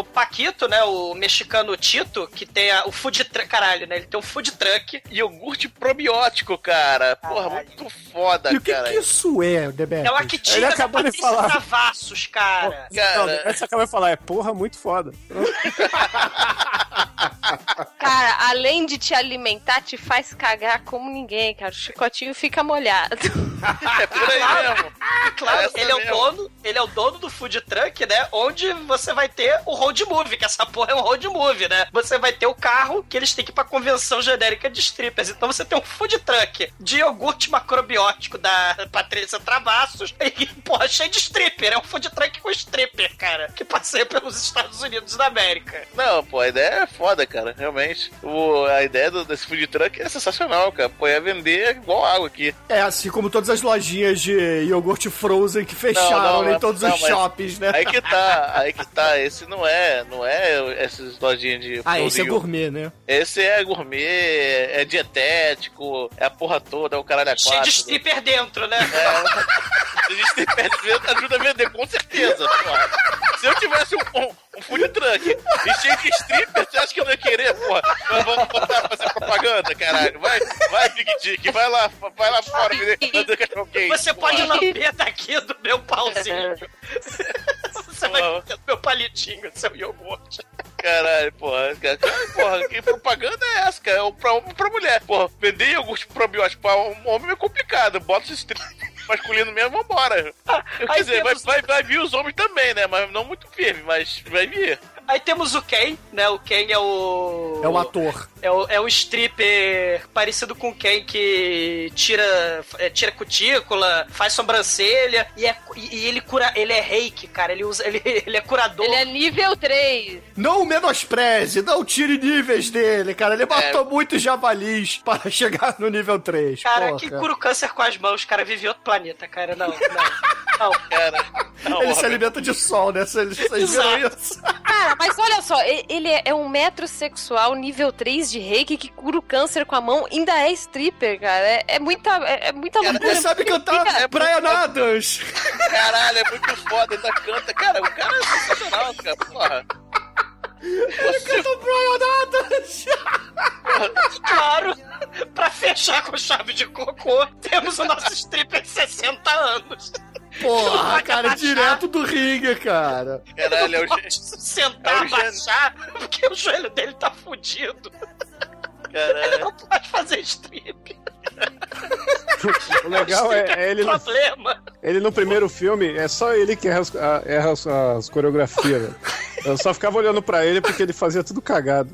O Paquito, né? O mexicano Tito, que tem a- o food truck. Caralho, né? Ele tem um food truck. Iogurte probiótico, cara. Porra, muito foda, E o que, cara. que isso é, Debeto? É o Actita Ele acabou de falar. Travassos, cara. Não, essa acaba de falar, é porra muito foda. Cara, além de te alimentar, te faz cagar como ninguém, cara. O chicotinho fica molhado. É por aí mesmo. Claro, Essa ele é, o mesmo. dono, ele é o dono do food truck, né? Onde você vai ter o road movie, que essa porra é um road movie, né? Você vai ter o carro que eles têm que ir pra convenção genérica de strippers. Então você tem um food truck de iogurte macrobiótico da Patrícia Travassos e, porra, cheio de stripper. É um food truck com stripper, cara, que passeia pelos Estados Unidos da América. Não, pô, a ideia é foda, cara, realmente. O, a ideia do- desse food truck é sensacional, cara. Pô, ia vender igual água aqui. É, assim como todas as lojinhas de iogurte frozen que fecharam Não, não, em todos não, os shoppings, né? Aí que tá, aí que tá. Esse não é, não é essas lojinhas de. Ah, esse é gourmet, né? Esse é gourmet, é dietético, é a porra toda, é o caralho a Cheio quatro. de stripper dentro, né? É, a de venda, ajuda a vender, com certeza, porra. Se eu tivesse um, um, um food truck e cheio de stripper, você acha que eu não ia querer, porra? Mas vamos botar fazer propaganda, caralho. Vai, vai, Dick Dick, vai lá, vai lá fora vender cachorro quente. Você porra. pode lamber daqui do meu pauzinho. Você vai do meu palitinho, seu iogurte. Caralho, porra. Cara, porra, que propaganda é essa, cara? É pra homem pra mulher. Porra, vender iogurte probiótico pra um homem é complicado. Bota esse strip masculino mesmo, vambora. Quer Aí dizer, vai, vai, vai vir os homens também, né? Mas não muito firme, mas vai vir. Aí temos o Ken, né? O Ken é o. É o ator. É o, é o stripper parecido com o Ken que tira, é, tira cutícula, faz sobrancelha e, é, e, ele cura. Ele é reiki, cara. Ele, usa, ele, ele é curador. Ele é nível 3. Não menospreze, não tire níveis dele, cara. Ele matou muitos javalis para chegar no nível 3. Cara, porra. que cura o câncer com as mãos, cara. Vive em outro planeta, cara. Não, não. Não. Cara, não, Ele se Robert. alimenta de sol, né? Vocês vocês viram isso? Cara, mas olha só, ele é- um metrosexual nível 3 de reiki que cura o câncer com a mão, ainda é stripper, cara. É, é muita, é, é muita loucura. Ele sabe cantar É Brian Adams. Caralho, é muito foda, ainda canta. Cara, o cara é sensacional, cara. Porra. Ele canta Brian Adams. Claro, pra fechar com chave de cocô, temos o nosso stripper de 60 anos. Porra, cara, direto do ringue, cara. Caralho, é o Pode gê- sentar, é o gênio. abaixar, porque o joelho dele tá fudido. Ele Caralho. não pode fazer strip. O legal é, é ele, no, Problema. ele no primeiro filme, é só ele que erra, as, erra as, as coreografias. velho. Eu só ficava olhando pra ele porque ele fazia tudo cagado.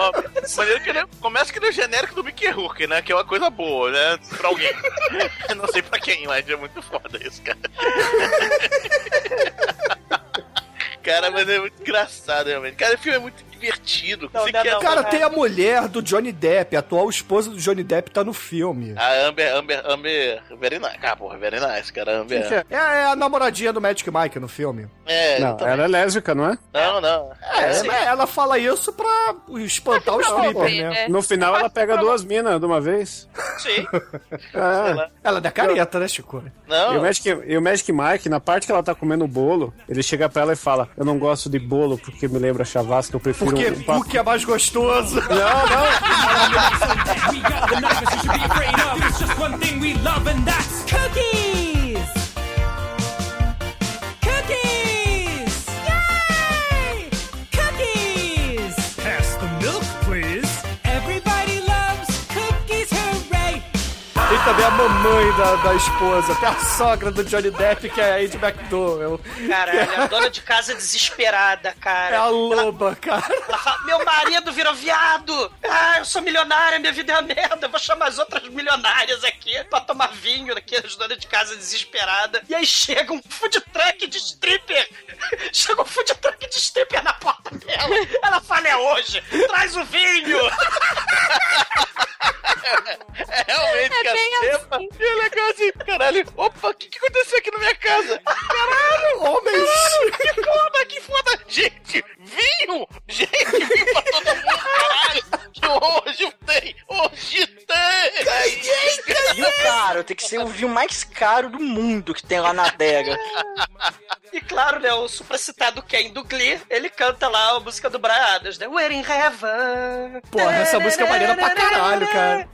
Ó, maneiro que ele começa que ele é genérico do Mickey Rourke, né? Que é uma coisa boa, né? Pra alguém. Não sei pra quem, mas é muito foda isso, cara. Cara, mas é muito engraçado, realmente. Cara, o filme é muito divertido. Não, Você não, quer- não. Cara, tem a mulher do Johnny Depp, a atual esposa do Johnny Depp tá no filme. A Amber, Amber, Amber, very nice. Ah, porra, very nice, cara. Amber. Que é? É, é a namoradinha do Magic Mike no filme. É, Não, ela é lésbica, não é? não, não. É, sim. é, ela fala isso pra espantar o stripper, pô. né? É. No final ela pega duas minas de uma vez. Sim. É. Ela é da careta, né, Chico? Não. E o, Magic, e o Magic Mike, na parte que ela tá comendo o bolo, ele chega pra ela e fala: Eu não gosto de bolo porque me lembra chavasca, eu prefiro Porque um o que é mais gostoso. Não, não. também a mamãe da, da esposa, até a sogra do Johnny Depp, que é a Ed McDowell. Caralho, a dona de casa desesperada, cara. É a loba, cara. Ela fala, meu marido virou viado! Ah, eu sou milionária, minha vida é uma merda. Eu vou chamar as outras milionárias aqui pra tomar vinho aqui, as donas de casa desesperada. E aí chega um food truck de stripper. Chega um food truck de stripper na porta dela. Ela fala, é hoje, traz o vinho! É realmente, É cara. bem Epa, E é legal assim, caralho. Opa, o que, que aconteceu aqui na minha casa? Caralho! Homens! Caralho, que foda, que foda! Gente, vinho! Gente, vinho pra todo mundo, caralho! Que hoje tem! Hoje tem! Vinho caro, tem que ser o vinho mais caro do mundo que tem lá na adega. E claro, né, o supracitado Ken do Glee, ele canta lá a música do Brian Adams, né? We're in heaven. Porra, essa música é maneira pra caralho, cara.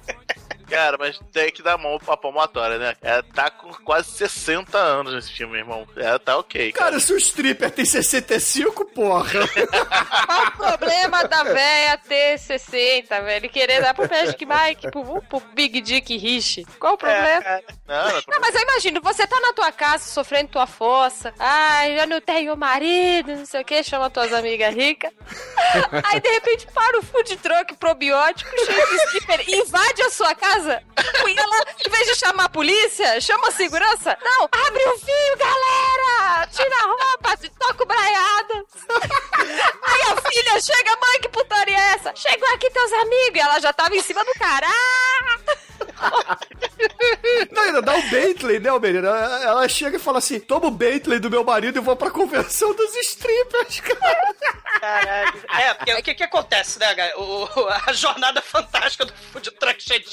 Cara, mas tem que dar mão pra palmatória, né? Ela tá com quase 60 anos nesse filme, meu irmão. Ela tá ok, cara. Cara, se o stripper tem 65, porra. Qual o problema da véia ter 60, velho? E querer dar pro Magic Mike, pro, pro Big Dick Rich? Qual o problema? Não, não, Não, mas eu imagino, você tá na tua casa sofrendo tua fossa. Ai, já não tenho marido, não sei o que, chama tuas amigas ricas. Aí de repente para o food truck probiótico cheio de stripper e invade a sua casa. E ela, em vez de chamar a polícia, chama a segurança. Não, abre o fio, galera! Tira a roupa, se toca o braiado. Aí a filha chega, mãe, que putaria é essa? Chegou aqui teus amigos e ela já tava em cima do cara. Não, ainda dá o Bentley, né, menino? Ela chega e fala assim: toma o Bentley do meu marido e vou pra convenção dos strippers, cara. Caralho. É, porque o que que acontece, né? O- a jornada fantástica do food truck cheio de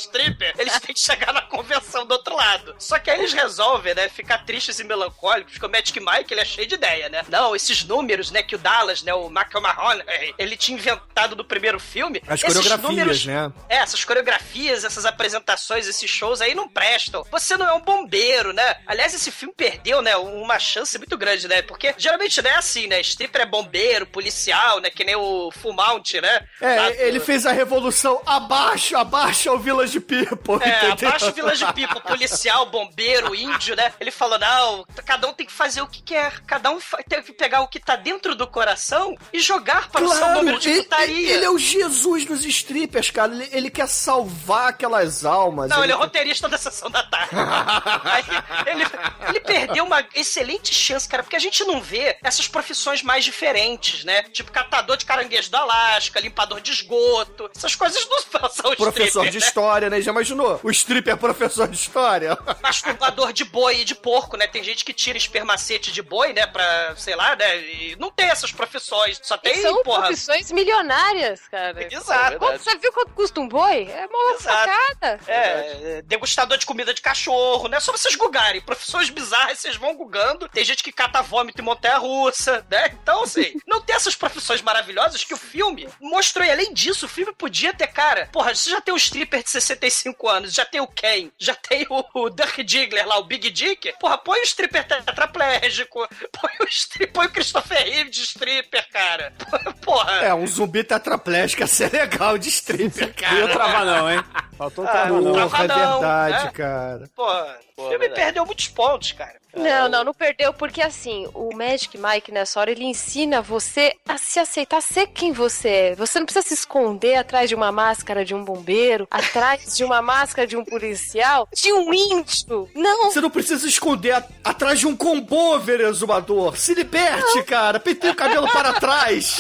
eles têm que chegar na convenção do outro lado. Só que aí eles resolvem, né, ficar tristes e melancólicos, porque o Magic Mike, ele é cheio de ideia, né? Não, esses números, né, que o Dallas, né, o Michael Mahoney, ele tinha inventado no primeiro filme. As coreografias, números- né? É, essas coreografias, essas apresentações, esses shows aí não prestam. Você não é um bombeiro, né? Aliás, esse filme perdeu, né, uma chance muito grande, né? Porque geralmente não é assim, né? Stripper é bombeiro, policial, né? Que nem o Full Mount, né? É, Lá do- ele fez a revolução abaixo, abaixo ao Village People, É, entendeu? abaixo Village People, policial, bombeiro, índio, né? Ele falou, não, cada um tem que fazer o que quer, cada um tem que pegar o que tá dentro do coração e jogar para o seu número de ele, putaria. ele é o Jesus dos strippers, cara. Ele, ele quer salvar aquelas almas. Não, ele é quer- roteirista da sessão da tarde. Aí, ele, ele perdeu uma excelente chance, cara, porque a gente não vê essas profissões mais diferentes, né? Tipo catador de caranguejo do Alasca, limpador de esgoto. Essas coisas não são Professor stripper, de né? história, né? Já imaginou? O stripper é professor de história? Masturbador de boi e de porco, né? Tem gente que tira espermacete de boi, né? Pra, sei lá, né? E não tem essas profissões. Só tem, São porra. profissões milionárias, cara. Exato. Quanto, você viu quanto custa um boi? É uma facada. É, é, degustador de comida de cachorro, né? Só vocês gugarem. Profissões bizarras, vocês vão gugando. Tem gente que cata vômito em montanha-russa, né? Então, assim, não tem essas profissões maravilhosas que o filme mostrou. E além disso, o filme podia ter, cara... Porra, você já tem o stripper de 65 anos, já tem o Ken, já tem o, o Dirk Diggler lá, o Big Dick. Porra, põe o stripper tetraplégico, põe o, stri- põe o Christopher Reeve de stripper, cara. Porra. É, um zumbi tetraplégico ia ser legal de stripper, cara. Não ia travar não, hein? Faltou não. Porra, é verdade, né? cara. O Pô, filme verdade. perdeu muitos pontos, cara. Não, não, não perdeu, porque assim, o Magic Mike nessa hora, ele ensina você a se aceitar, ser quem você é. Você não precisa se esconder atrás de uma máscara de um bombeiro, atrás de uma máscara de um policial, de um índio. Não, Você não precisa esconder a- atrás de um combover, exumador. Se liberte, cara. Pentei o cabelo para trás.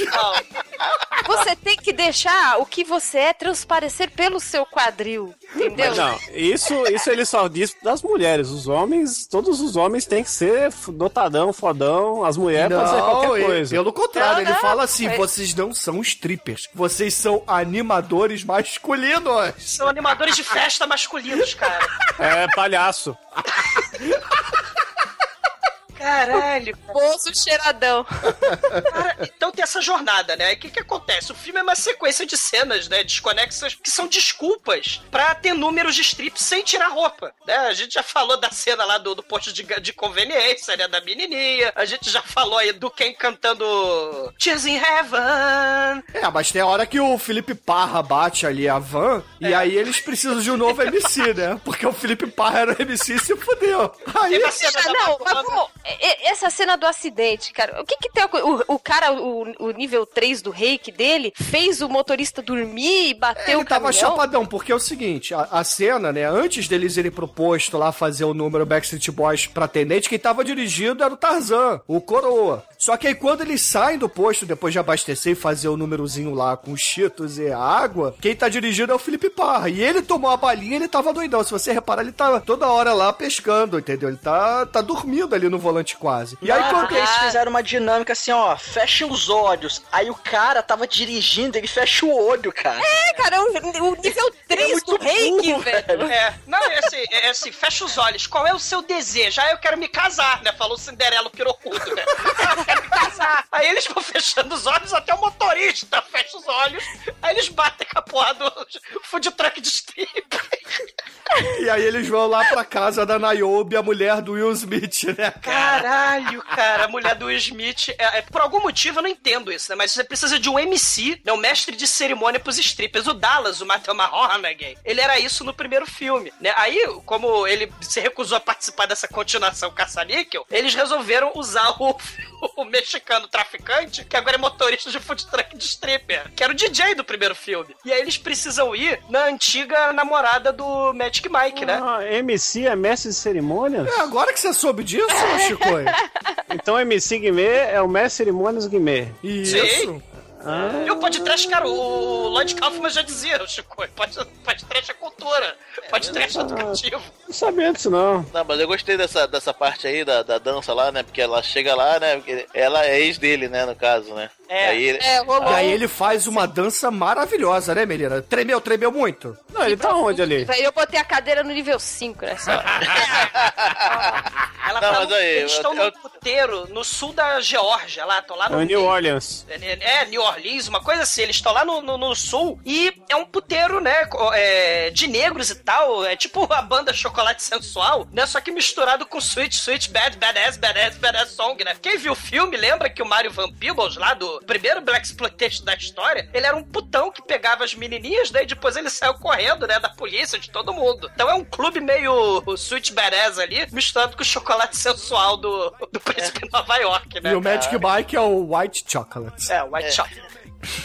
você tem que deixar o que você é transparecer pelo seu quadril, entendeu? Mas não, isso, isso ele só diz das mulheres. Os homens, todos os homens têm que ser dotadão, fodão. As mulheres podem ser qualquer ele- coisa. pelo contrário, Não, ele não. fala assim: É. vocês não são strippers, vocês são animadores masculinos. São animadores de festa masculinos, cara. É palhaço. Caralho. Bolso cheiradão. Cara, então tem essa jornada, né? O que que acontece? O filme é uma sequência de cenas, né? Desconexas, que são desculpas pra ter números de strip sem tirar roupa, né? A gente já falou da cena lá do, do posto de, de conveniência, né? Da menininha. A gente já falou aí do Ken cantando Tears in Heaven. É, mas tem a hora que o Felipe Parra bate ali a van, e aí eles precisam de um novo MC, né? Porque o Felipe Parra era o MC e se fudeu. Aí, cena Ah, não, mas e- essa cena do acidente, cara, o que que tem o, o cara, o, o nível 3 do reiki dele, fez o motorista dormir e bateu Ele o tava caminhão? chapadão, porque é o seguinte, a, a cena, né, antes deles irem pro posto lá fazer o número Backstreet Boys pra atendente, quem tava dirigindo era o Tarzan, o Coroa. Só que aí quando eles saem do posto, depois de abastecer e fazer o númerozinho lá com os cheetos e a água, quem tá dirigindo é o Felipe Parra. E ele tomou a balinha ele tava doidão. Se você reparar, ele tá toda hora lá pescando, entendeu? Ele tá, tá dormindo ali no volante quase. E aí quando... porque eles fizeram uma dinâmica assim, ó, fecha os olhos. Aí o cara tava dirigindo, ele fecha o olho, cara. É, cara, o, o nível 3 do reiki, velho. É, não, é assim, é assim, fecha os olhos. Qual é o seu desejo? Ah, eu quero me casar, né? Falou Cinderela o pirocudo, né? Ah, eu quero me casar. Aí eles vão fechando os olhos, até o motorista fecha os olhos. Aí eles batem com a porra do food truck de strip. E aí eles vão lá pra casa da Niobe, a mulher do Will Smith, né? Caralho, cara, a mulher do Smith. É, é, por algum motivo eu não entendo isso, né? Mas você precisa de um MC, né? Um mestre de cerimônia pros strippers. O Dallas, o Matthew McConaughey, ele era isso no primeiro filme, né? Aí, como ele se recusou a participar dessa continuação caça-níquel, eles resolveram usar o, o mexicano traficante, que agora é motorista de food truck de stripper, que era o DJ do primeiro filme. E aí eles precisam ir na antiga namorada do Magic Mike, né? Ah, MC é mestre de cerimônias? É, agora que você soube disso, Chico. Então MC Guimê é o mestre de cerimônias Guimê. Sim. E o podcast, cara, o Lloyd Kaufman já dizia, o Chico, pode, pode trash é cultura, pode trash educativo. Não sabia disso, não. Não, mas eu gostei dessa, dessa parte aí da, da dança lá, né? Porque ela chega lá, né? porque Ela é ex dele, né? No caso, né? É, Aí ele- E aí ele faz uma dança maravilhosa, né, Melina? Tremeu, tremeu muito. Não, ele tá onde ali? Eu botei a cadeira no nível 5 nessa hora. Ela Não, mas aí, eles estão eu- no puteiro, no sul da Geórgia, lá, estão lá no É New meio. Orleans. É, é, New Orleans, uma coisa assim. Eles estão lá no, no, no sul e é um puteiro, né? é, de negros e tal. É tipo a banda Chocolate Sensual, né? Só que misturado com Sweet, Sweet, Bad, Badass, Badass, Badass Song, né? Quem viu o filme lembra que o Mario Van Peebles, lá do primeiro Black Exploitation da história, ele era um putão que pegava as menininhas, né? E depois ele saiu correndo, né? Da polícia, de todo mundo. Então é um clube meio Sweet Badass ali, misturado com o Chocolate Sensual do, do Príncipe de Nova York, né? E o Magic Mike é o White Chocolate. É, White Chocolate.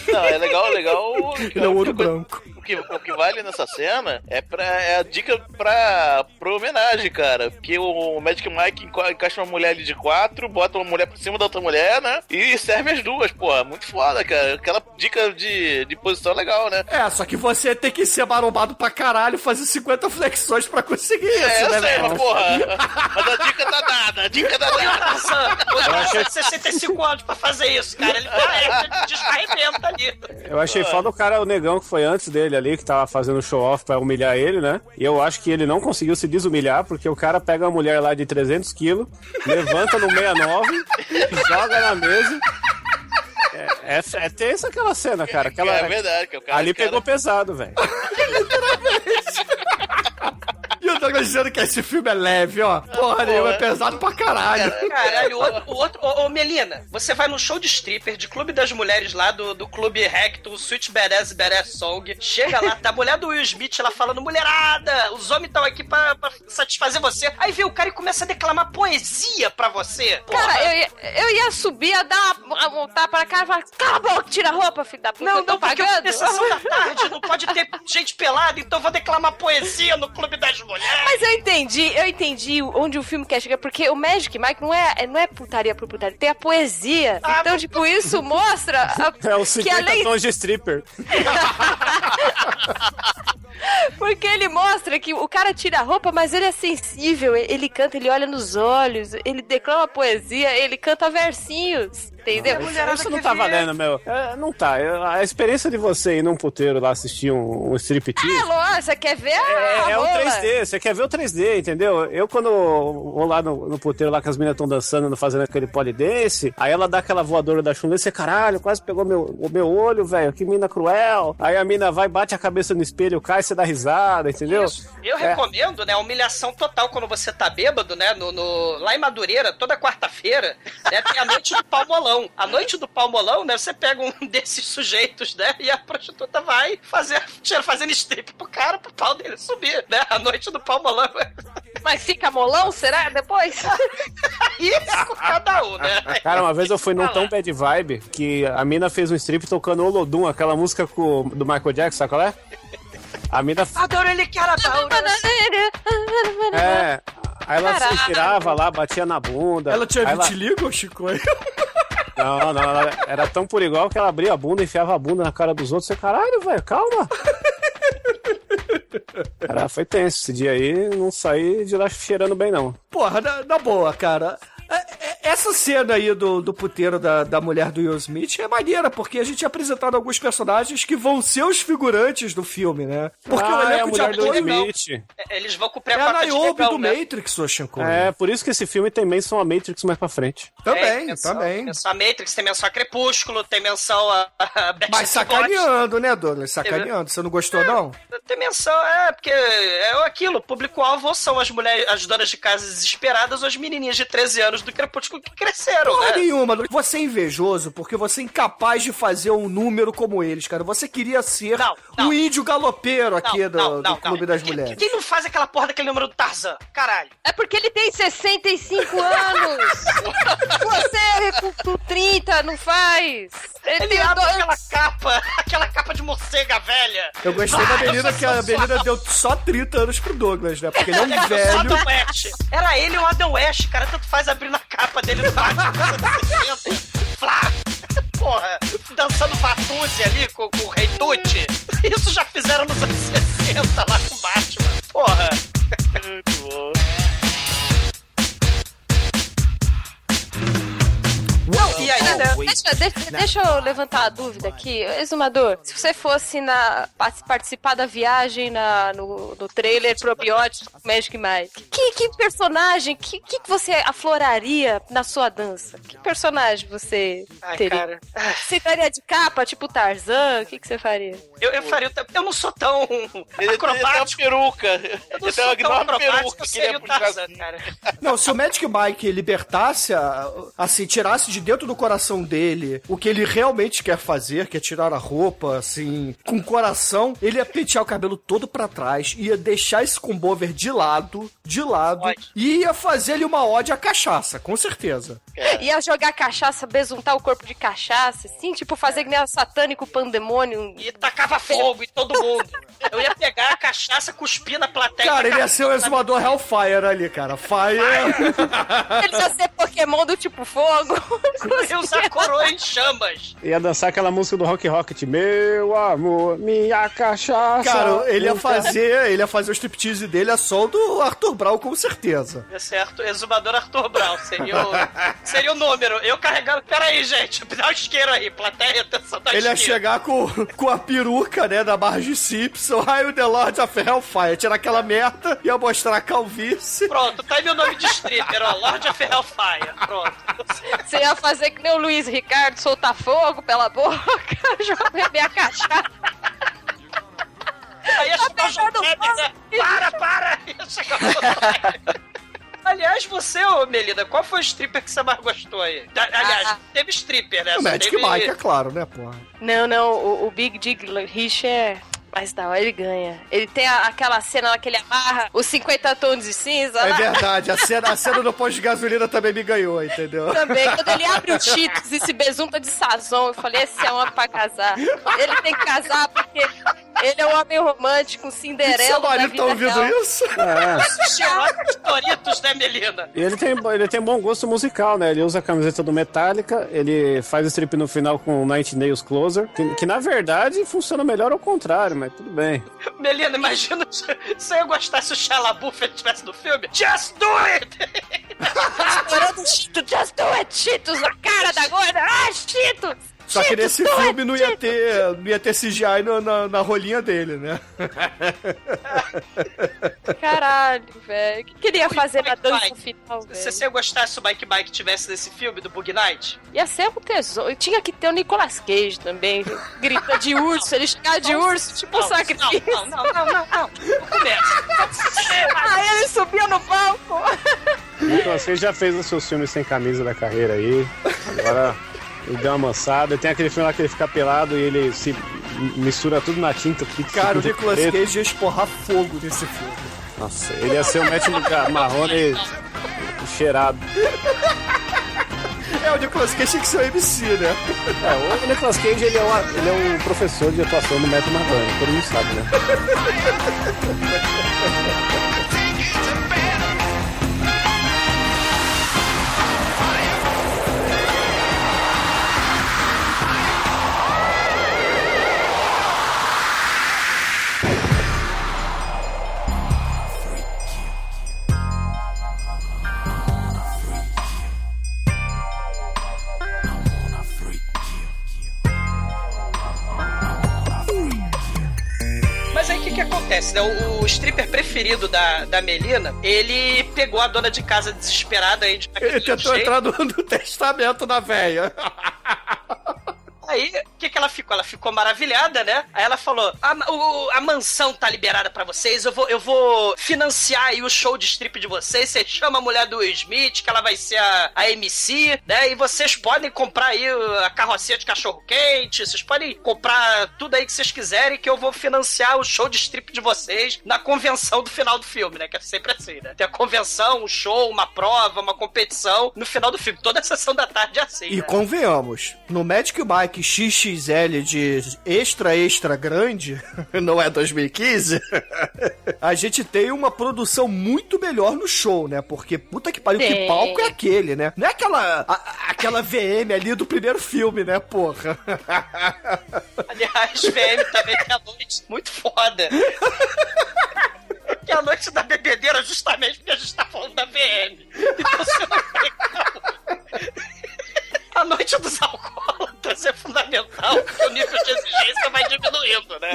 Não, é legal, legal. Ele é o ouro branco. O que, o que vale nessa cena é, pra, é a dica pra, pra homenagem, cara. Porque o Magic Mike encaixa uma mulher ali de quatro, bota uma mulher por cima da outra mulher, né? E serve as duas, porra. Muito foda, cara. Aquela dica de, de posição legal, né? É, só que você tem que ser marombado pra caralho e fazer 50 flexões pra conseguir isso, É, eu né, sei, velho? mas porra. Mas a dica tá dada, a dica tá dada. O Tarzan de 65 anos pra fazer isso, cara. Ele vai, ele desarrebenta ali. Eu achei foda o cara, o negão que foi antes dele ali, que tava fazendo show-off pra humilhar ele, né? E eu acho que ele não conseguiu se desumilhar, porque o cara pega uma mulher lá de 300 quilos, levanta no 69, joga na mesa. É, é, é tensa aquela cena, cara. Aquela, É verdade, que o cara- ali cara- pegou pesado, velho. E eu tô dizendo que esse filme é leve, ó. Porra nenhuma, é pesado pra caralho. Caralho, o outro, o outro ô, ô, Melina, você vai num show de stripper, de clube das mulheres lá do, do clube Recto, Sweet Badass Badass Song. Chega lá, tá a mulher do Will Smith, ela falando, mulherada, os homens estão aqui pra, pra satisfazer você. Aí vem o cara e começa a declamar poesia pra você. Porra. Cara, eu ia, eu ia subir, a dar uma, uma tapa na cara e falar: cala a boca, tira a roupa, filho da puta. Não, eu tô não, porque pagando. é sessão da tarde, não pode ter gente pelada, então eu vou declamar poesia no clube das mulheres. Mas eu entendi, eu entendi onde o filme quer chegar, porque o Magic Mike não é, não é putaria por putaria, tem a poesia. Ah, então, tipo, isso mostra a- É que 50 além. tons de stripper. Porque ele mostra que o cara tira a roupa, mas ele é sensível, ele canta, ele olha nos olhos, ele declama poesia, ele canta versinhos. Entendeu? Isso, isso não tá valendo, meu. É, não tá. Eu- A experiência de você ir num puteiro lá assistir um, um striptease. É, lógico, você quer ver a, É, é o rola. 3D, você quer ver o 3D, entendeu? Eu, quando vou lá no, no puteiro lá que as meninas estão dançando, fazendo aquele polidense, aí ela dá aquela voadora da chun você, caralho, quase pegou meu, o meu olho, velho, que mina cruel. Aí a mina vai, bate a cabeça no espelho, cai, você dá risada, entendeu? Isso. Eu É. recomendo, né, a humilhação total quando você tá bêbado, né, no, no- lá em Madureira, toda quarta-feira, né, tem a noite do palmolão. A noite do palmolão, né, você pega um desses sujeitos, né, e a prostituta vai fazer, tira, fazendo strip pro cara, pro pau dele subir, né, a noite do palmolão. Mas fica molão, será? Depois? Ih, né? Cara, uma vez eu fui num tão bad vibe que a mina fez um strip tocando Olodum, aquela música com- do Michael Jackson, sabe qual é? A mina. Adoro ele, cara. É. Aí ela Caralho. se tirava lá, batia na bunda. Ela tinha vitiligo, Chico? Não, não, ela era tão por igual que ela abria a bunda, enfiava a bunda na cara dos outros. Você, caralho, velho, calma. Cara, foi tenso. Esse dia aí não saí de lá cheirando bem, não. Porra, na, na boa, cara. É- é- Essa cena aí do, do puteiro da, da mulher do Will Smith é maneira, porque a gente é apresentado alguns personagens que vão ser os figurantes do filme, né? Porque Ah, o é a elenco de mulher do não. Smith. Eles vão cumprir É a de Niobe legal, do né? Matrix, ô Chico. É, por isso que esse filme tem menção a Matrix mais pra frente. Também, É, menção- também. Menção a Matrix, tem menção a Crepúsculo, tem menção a, a Mas sacaneando, né, Douglas? Sacaneando. Você não gostou, não? Boys. Tem menção, é, porque é aquilo, o público-alvo são as mulheres, as donas de casa desesperadas ou as menininhas de 13 anos do Crepúsculo que cresceram, Porra né? nenhuma. Você é invejoso porque você é incapaz de fazer um número como eles, cara. Você queria ser o índio galopeiro aqui do, do Clube das Mulheres. Quem não faz aquela porra daquele número do Tarzan? Caralho. É porque ele tem 65 anos! Você com, com 30 não faz! Ele, Ele tem abre dois- aquela capa, aquela capa de morcega velha. Eu gostei da Ah, sou que a menina sensual. deu só 30 anos pro Douglas, né? Porque ele é um velho. Adam West. Era ele ou Adam West, cara. Tanto faz abrir na capa dele no Batman dos anos 60. Flá! Porra, dançando Vatuzzi ali com, com o Rei Tucci. Isso já fizeram nos anos 60 lá com o Batman. Porra. Muito bom. E aí, né? Deixa, deixa- deixa eu levantar a dúvida aqui. Exumador, se você fosse na, part- participar da viagem na, no, no trailer probiótico Magic Mike, que, que personagem, que, que que você afloraria na sua dança? Que personagem você Ai, teria? cara. Você estaria de capa, tipo Tarzan? O que, que você faria? Eu, eu faria. Eu não sou tão Ele acrobático. tem uma peruca. Eu não Ele tem sou uma tão acrobático, que seria ele o é. Tarzan, cara. Não, se o Magic Mike libertasse, a- assim, tirasse de dentro do coração dele o que ele realmente quer fazer, que é tirar a roupa, assim, com o coração, ele ia pentear o cabelo todo pra trás, ia deixar esse combover de lado, de lado, e ia fazer ele uma ode à cachaça, com certeza. Ia jogar cachaça, besuntar o corpo de cachaça, assim, tipo fazer que nem satânico pandemônio. E tacava fogo em todo mundo. Eu ia pegar a cachaça, cuspir na plateia. Cara, ele ia ser o exumador Hellfire ali, cara. Fire. Ele ia ser Pokémon do tipo fogo. Eu ia usar coroa em chamas. Ia dançar aquela música do Rock Rocket. Meu amor, minha cachaça. Cara, ele ia fazer, ele ia fazer o striptease dele a som do Arthur Brown, com certeza. Ser Arthur, exumador Arthur Brown. Seria o, seria o número. Eu carregando. Pera aí, gente. Dá o isqueiro aí. Plateia, atenção da Ele ia chegar com, com a peruca, né, da Marge Simpson, aí o The Lord of Hellfire, tirar aquela merda, ia mostrar a calvície. Pronto, tá aí meu nome de stripper, ó. Lord of Hellfire. Pronto. Você ia fazer que nem o Luiz Ricardo, soltar fogo pela boca, jogar beber a cachaça. Aí ia João Kleber, né? Para, para! Aliás, você, ô Melida, qual foi o stripper que você mais gostou aí? Aliás, Ah. teve stripper, né? O Magic teve... Mike, é claro, né, porra. Não, não, o, o Big Dig Rich é. Mas hora ele ganha. Ele tem a- aquela cena lá que ele amarra os 50 tons de cinza. É lá. verdade, a cena, a cena do posto de gasolina também me ganhou, entendeu? Também, quando ele abre o Cheetos e se besunta de sazon, eu falei, esse é um homem pra casar. Ele tem que casar porque ele é um homem romântico, um Cinderela. Seu marido tá ouvindo real. isso? É. Xerox Doritos, né, Melina? E ele tem, ele tem bom gosto musical, né? Ele usa a camiseta do Metallica, ele faz o strip no final com o Night Nails Closer, que, que na verdade funciona melhor ao contrário, mas tudo bem. Melina, imagina se se eu gostasse se o Shia LaBeouf estivesse no filme. Just do it! Estourando Cheetos, just do it, Cheetos, na cara da gorda. Ah, Cheetos! Só que nesse do it, filme não ia ter, não ia ter CGI na, na, na rolinha dele, né? Caralho, velho. O que queria fazer na dança Mike, final, Se velho? você eu gostasse se o Mike Mike tivesse nesse filme do Bug Night, Ia ser um tesouro. Tinha que ter o Nicolas Cage também. Grita de urso, ele chegar de urso, tipo um Não, sacrifício. não, não, não, não, não. Aí ele subia no palco. Então, você já fez os seus filmes sem camisa da carreira aí. Agora deu uma mansada. Tem aquele filme lá que ele fica pelado e ele se mistura tudo na tinta. Cara, o Nicolas preto. Cage ia esporrar fogo nesse filme. Nossa, ele ia ser o Matt Marrone cheirado. É, o Nicolas Cage tinha que ser o MC, né? É, o Nicolas Cage ele é, uma- ele é um professor de atuação no Metro Marrone, todo mundo sabe, né? Que, acontece, né? O, o stripper preferido da, da Melina, ele pegou a dona de casa desesperada aí de Ele tentou entrar no, no testamento da véia. Aí, o que, que ela ficou? Ela ficou maravilhada, né? Aí ela falou: a, o- a mansão tá liberada pra vocês, eu vou, eu vou financiar aí o show de strip de vocês. Você chama a mulher do Will Smith, que ela vai ser a, a MC, né? E vocês podem comprar aí a carrocinha de cachorro-quente, vocês podem comprar tudo aí que vocês quiserem, que eu vou financiar o show de strip de vocês na convenção do final do filme, né? Que é sempre assim, né? Tem a convenção, um show, uma prova, uma competição no final do filme. Toda a sessão da tarde é assim. E né? convenhamos, no Magic XXL de extra extra grande, não é 2015, a gente tem uma produção muito melhor no show, né? Porque puta que pariu, que Tem. palco é aquele, né? Não é aquela, a- aquela VM ali do primeiro filme, né, porra? Aliás, VM também tem a noite muito foda. Que é a noite da bebedeira justamente porque a gente tá falando da VM. Então você não tem. A noite dos alcoólatras é fundamental, porque o nível de exigência vai diminuindo, né?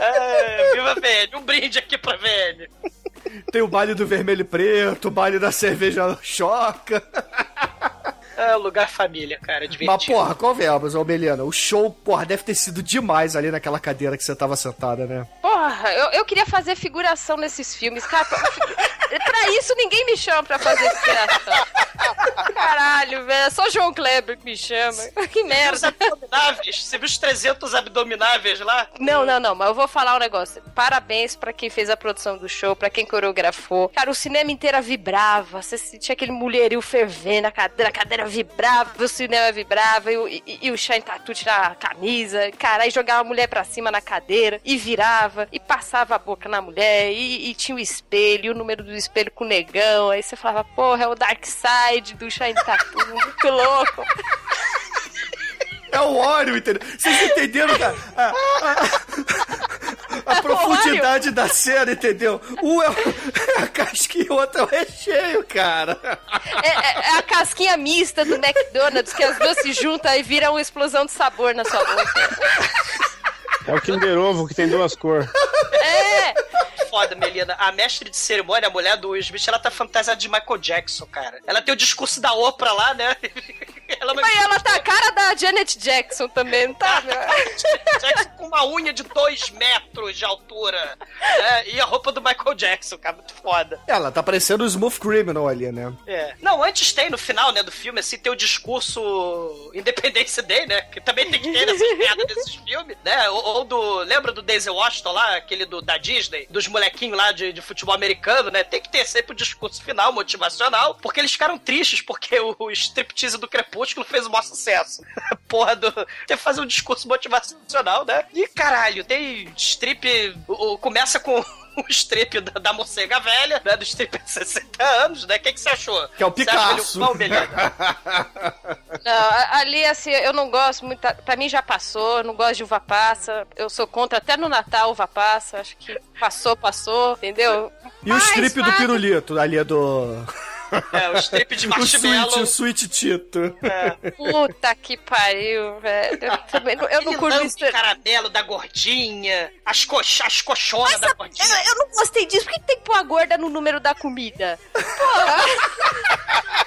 É, viva a VM, um brinde aqui pra VM. Tem o baile do vermelho e preto, o baile da cerveja choca. É lugar família, cara, Mas, divertido. porra, convenhamos, ô Meliana, o show, porra, deve ter sido demais ali naquela cadeira que você tava sentada, né? Porra, eu, eu queria fazer figuração nesses filmes. Cara, pra, pra isso ninguém me chama pra fazer figuração. Caralho, velho. É só João Kleber que me chama. Que Os merda. abdomináveis, você viu os 300 abdomináveis lá? Não, não, não, mas eu vou falar um negócio. Parabéns pra quem fez a produção do show, pra quem coreografou. Cara, o cinema inteiro vibrava. Você sentia aquele mulherio fervendo, a cadeira, a cadeira vibrava, o cinema vibrava, e, o- e- e o Shine tirava a camisa. Cara, aí jogava a mulher pra cima na cadeira, e virava, e passava a boca na mulher, e, e tinha o espelho, e o número do espelho com o negão. Aí você falava, porra, é o Dark Side do Shine Tattoo, muito louco. É o óleo, entendeu? Vocês entenderam, cara? A, a- a profundidade da cena, entendeu? Um é, o- é a casquinha e o outro é o recheio, cara. É, é- é a casquinha mista do McDonald's, que as duas se juntam e viram uma explosão de sabor na sua boca. É o Kinder Ovo que tem duas cores. É! Foda, Melina. A mestre de cerimônia, a mulher do Will Smith, ela tá fantasiada de Michael Jackson, cara. Ela tem o discurso da Oprah lá, né? Ela Mas ela tá a cara da Janet Jackson também, não tá? Jackson com uma unha de dois metros de altura. né? E a roupa do Michael Jackson, cara. Muito foda. Ela tá parecendo o Smooth Criminal ali, né? É. Não, antes tem no final, né, do filme, assim, tem o discurso Independence Day, né? Que também tem que ter nessas merdas desses filmes, né? Ou, ou do. Lembra do Daisy Washington lá, aquele do, da Disney, dos molequinhos lá de, de futebol americano, né? Tem que ter sempre o discurso final, motivacional, porque eles ficaram tristes, porque o, o striptease do Crepúsculo fez o maior sucesso. Porra do. Tem que fazer um discurso motivacional, né? E caralho, tem strip. o- começa com. O strip da, da morcega velha, né? Do strip de 60 anos, né? O que, que você achou? Que é o Você Picasso. ele pão, Melina? Não, ali, assim, eu não gosto muito. Pra mim já passou, não gosto de uva passa. Eu sou contra até no Natal uva passa. Acho que passou, passou, entendeu? E o Mas, strip do mas- pirulito, ali é do. É, o strip de o marshmallow. sweet, o sweet Tito. Puta que pariu, velho. Eu, também não- eu não curto isso. de caramelo da gordinha, as, coxa, as coxonas da gordinha. Eu, eu não gostei disso. Por que tem que pôr a gorda no número da comida? Porra!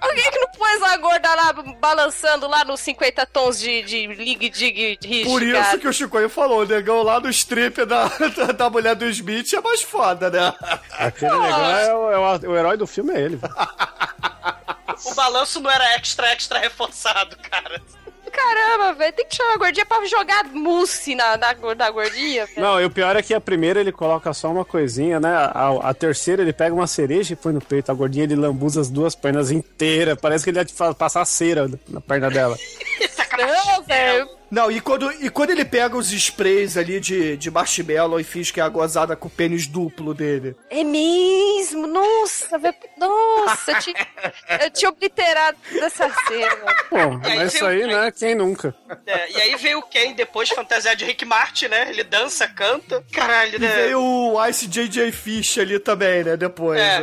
Por que, que não pôs a gorda lá balançando lá nos 50 tons de, de Lig Dig Rich? Por isso cara? que o Chicoio falou, o negão lá no strip da, da, da mulher do Smith é mais foda, né? Aquele negócio é o, é o- o herói do filme, é ele. O balanço não era extra, extra reforçado, cara. Caramba, velho. Tem que chamar a gordinha pra jogar mousse na, na, na gordinha, velho. Não, e o pior é que a primeira ele coloca só uma coisinha, né? A, a terceira ele pega uma cereja e põe no peito. A gordinha ele lambuza as duas pernas inteiras. Parece que ele ia passar cera na perna dela. Não, velho. Não, e quando, e quando ele pega os sprays ali de, de marshmallow e finge que é a gozada com o pênis duplo dele. É mesmo? Nossa, velho. Nossa, eu tinha, eu tinha obliterado dessa cena. Pô, E aí mas isso aí, né? Quem nunca? É, e aí veio o Ken depois fantasiado de Rick Martin, né? Ele dança, canta. Caralho, E né? veio o Ice JJ Fish ali também, né? Depois. É.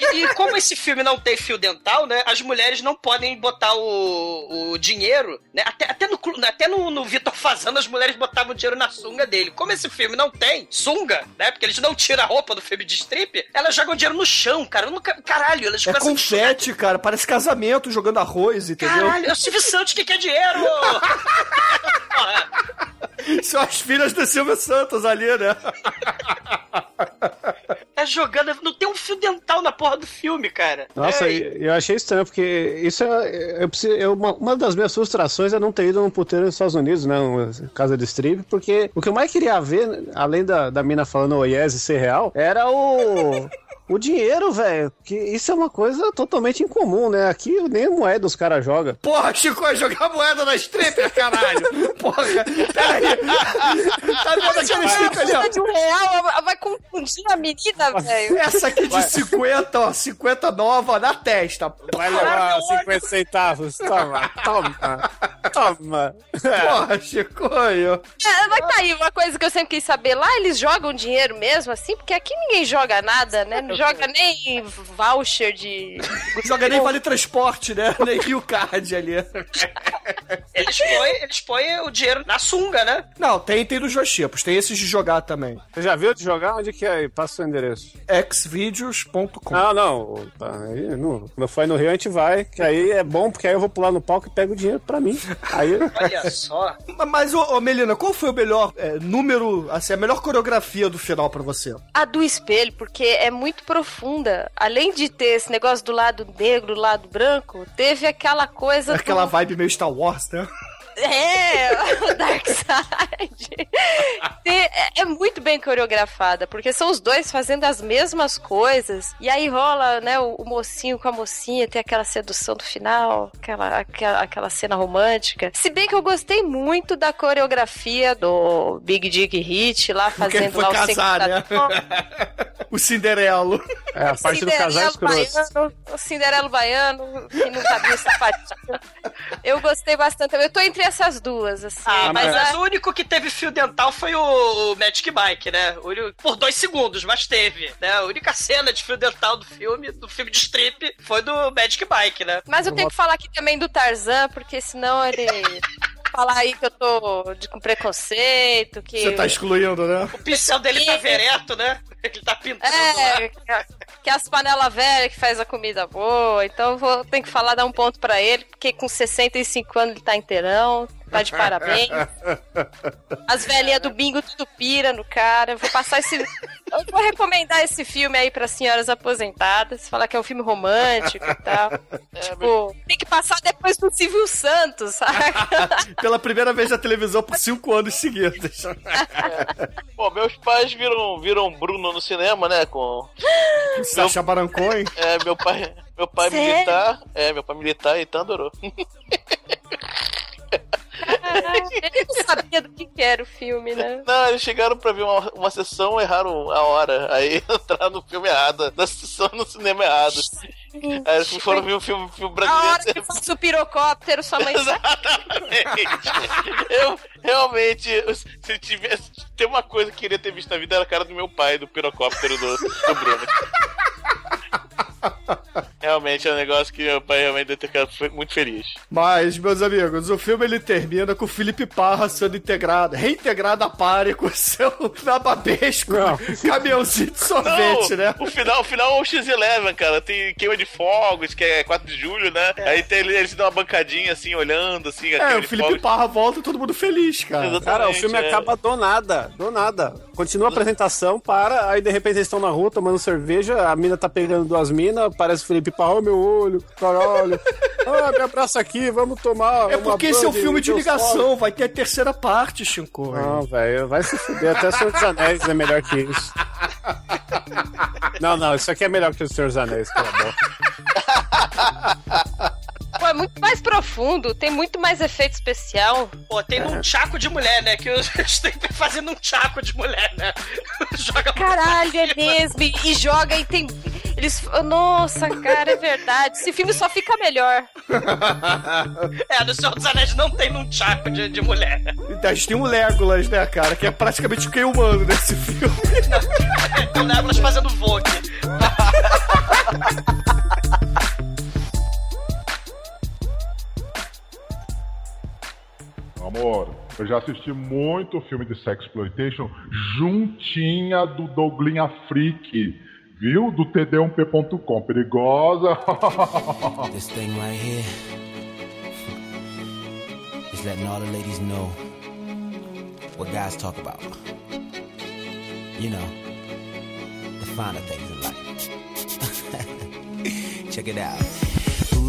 E, e como esse filme não tem fio dental, né? As mulheres não podem botar o, o dinheiro, né? Até, até, no, até no, no Vitor Fazano as mulheres botavam dinheiro na sunga dele. Como esse filme não tem sunga, né? Porque eles não tiram a roupa do filme de strip, elas jogam dinheiro no chão, cara. Nunca- caralho, elas É confete, cara. Parece casamento jogando arroz, entendeu? Caralho, é o Silvio Santos que quer dinheiro! São as filhas do Silvio Santos ali, né? Jogando. Não tem um fio dental na porra do filme, cara. Nossa, É, eu achei estranho, porque isso é. Eu preciso, eu- uma, uma das minhas frustrações é não ter ido num puteiro nos Estados Unidos, né? Uma casa de strip, porque o que eu mais queria ver, além da, da mina falando oh yes e ser real, era o. O dinheiro, velho. Que isso é uma coisa totalmente incomum, né? Aqui nem moeda os caras jogam. Porra, Chico, vai jogar moeda na stripper, caralho! Porra, peraí! Tá vendo aquele strip ali, ó? de um real vai confundir a menina, velho. Essa aqui de 50, ó, 50 nova na testa. Vai levar 50 centavos. Toma, toma, toma. Porra, Chicoio. É, mas tá aí, uma coisa que eu sempre quis saber. Lá eles jogam dinheiro mesmo, assim? Porque aqui ninguém joga nada, né? Joga nem voucher de... Joga nem vale transporte, né? Nem Rio Card ali. Eles põem, eles põem o dinheiro na sunga, né? Não, tem, tem dos Joshipos, tem esses de jogar também. Você já viu de jogar? Onde que é? aí? Passa o endereço. xvideos.com Não, não. tá, aí, no, quando for no Rio, a gente vai. Que aí é bom, porque aí eu vou pular no palco e pego o dinheiro pra mim. Aí. Olha só. Mas, ô, ô, Melina, qual foi o melhor é, número, assim, a melhor coreografia do final pra você? A do espelho, porque é muito profunda. Além de ter esse negócio do lado negro, do lado branco, teve aquela coisa. Aquela do... vibe meio Star Wars, né? É, o Dark Side. É, é muito bem coreografada, porque são os dois fazendo as mesmas coisas. E aí rola, né, o, o mocinho com a mocinha, tem aquela sedução do final, aquela, aquela, aquela cena romântica. Se bem que eu gostei muito da coreografia do Big Dick Hit lá fazendo foi lá o casar, né? o Cinderelo. É a parte do casal Cinderelo escroto. baiano, o Cinderelo baiano, que não cabia o sapatinho. Eu gostei bastante. Eu tô entre essas duas, assim. Ah, mas, mas a- o único que teve fio dental foi o, o Magic Mike, né? Por dois segundos, mas teve, né? A única cena de fio dental do filme, do filme de strip, foi do Magic Mike, né? Mas eu tenho que falar aqui também do Tarzan, porque senão ele. Falar aí que eu tô de, com preconceito, que. Você tá excluindo, né? O pincel dele tá vereto, né? Ele tá pintando É, lá. que, que as panelas velhas que faz a comida boa. Então eu vou ter que falar, dar um ponto pra ele, porque com 65 anos ele tá inteirão, tá de parabéns. As velhinhas do bingo tudo pira no cara. Eu vou passar esse. Eu vou recomendar esse filme aí para senhoras aposentadas. Falar que é um filme romântico e tal. tipo, tem que passar depois do Silvio Santos, sabe? Pela primeira vez na televisão por cinco anos seguidos. Pô, meus pais viram, viram Bruno no cinema, né? Com. Sacha Baron Cohen. É, meu pai. Meu pai Sério? militar. É, meu pai militar, então adorou. Ele não sabia do que, que era o filme, né? Não, eles chegaram pra ver uma, uma sessão, erraram a hora. Aí entraram no filme errado, na sessão no cinema errado. Aí eles foram ver um filme, filme A brasileiro. hora que faz o pirocóptero, sua mãe. Exatamente. Eu realmente, se tivesse. Tem uma coisa que eu queria ter visto na vida era a cara do meu pai, do pirocóptero do, do Bruno. Realmente é um negócio que meu pai realmente deve ter ficado muito feliz. Mas, meus amigos, o filme ele termina com o Felipe Parra sendo integrado, reintegrado a pare com o seu nababesco caminhãozinho de sorvete, Não, né? O final, o final é o X-Eleven, cara. Tem queima de fogos, que é 4 de julho, né? Aí tem, eles dão uma bancadinha assim, olhando, assim, É, o Felipe fogos. Parra volta e todo mundo feliz, cara. Exatamente. Cara, o filme é. acaba do nada, do nada. Continua a apresentação, para, aí de repente eles estão na rua tomando cerveja, a mina tá pegando duas minas, cena, aparece o Felipe Parra, "Ó, meu olho, caralho. Ah, me abraça aqui, vamos tomar. É porque esse é um filme de ligação, vai ter a terceira parte, Shinko. Não, velho, vai se fuder. Até Senhor dos Anéis é melhor que isso. Não, não, isso aqui é melhor que o Senhor dos Anéis, cala a boca. Pô, é muito mais profundo, tem muito mais efeito especial. Pô, tem um chaco de mulher, né? Que os stripper fazendo um chaco de mulher, né? Joga Caralho, é mesmo. E joga e tem. Eles. Nossa, cara, é verdade. Esse filme só fica melhor. É, no Senhor dos Anéis não tem um chaco de, de mulher. Então, a gente tem o Legolas, né, cara? Que é praticamente o que humano nesse filme. O Legolas fazendo vogue. Amor, eu já assisti muito filme de sexploitation juntinha do Douglinha Freak, viu? Do td1p.com. Perigosa. This thing right here is letting all the ladies know what guys talk about. You know, the finer things in life. Check it out.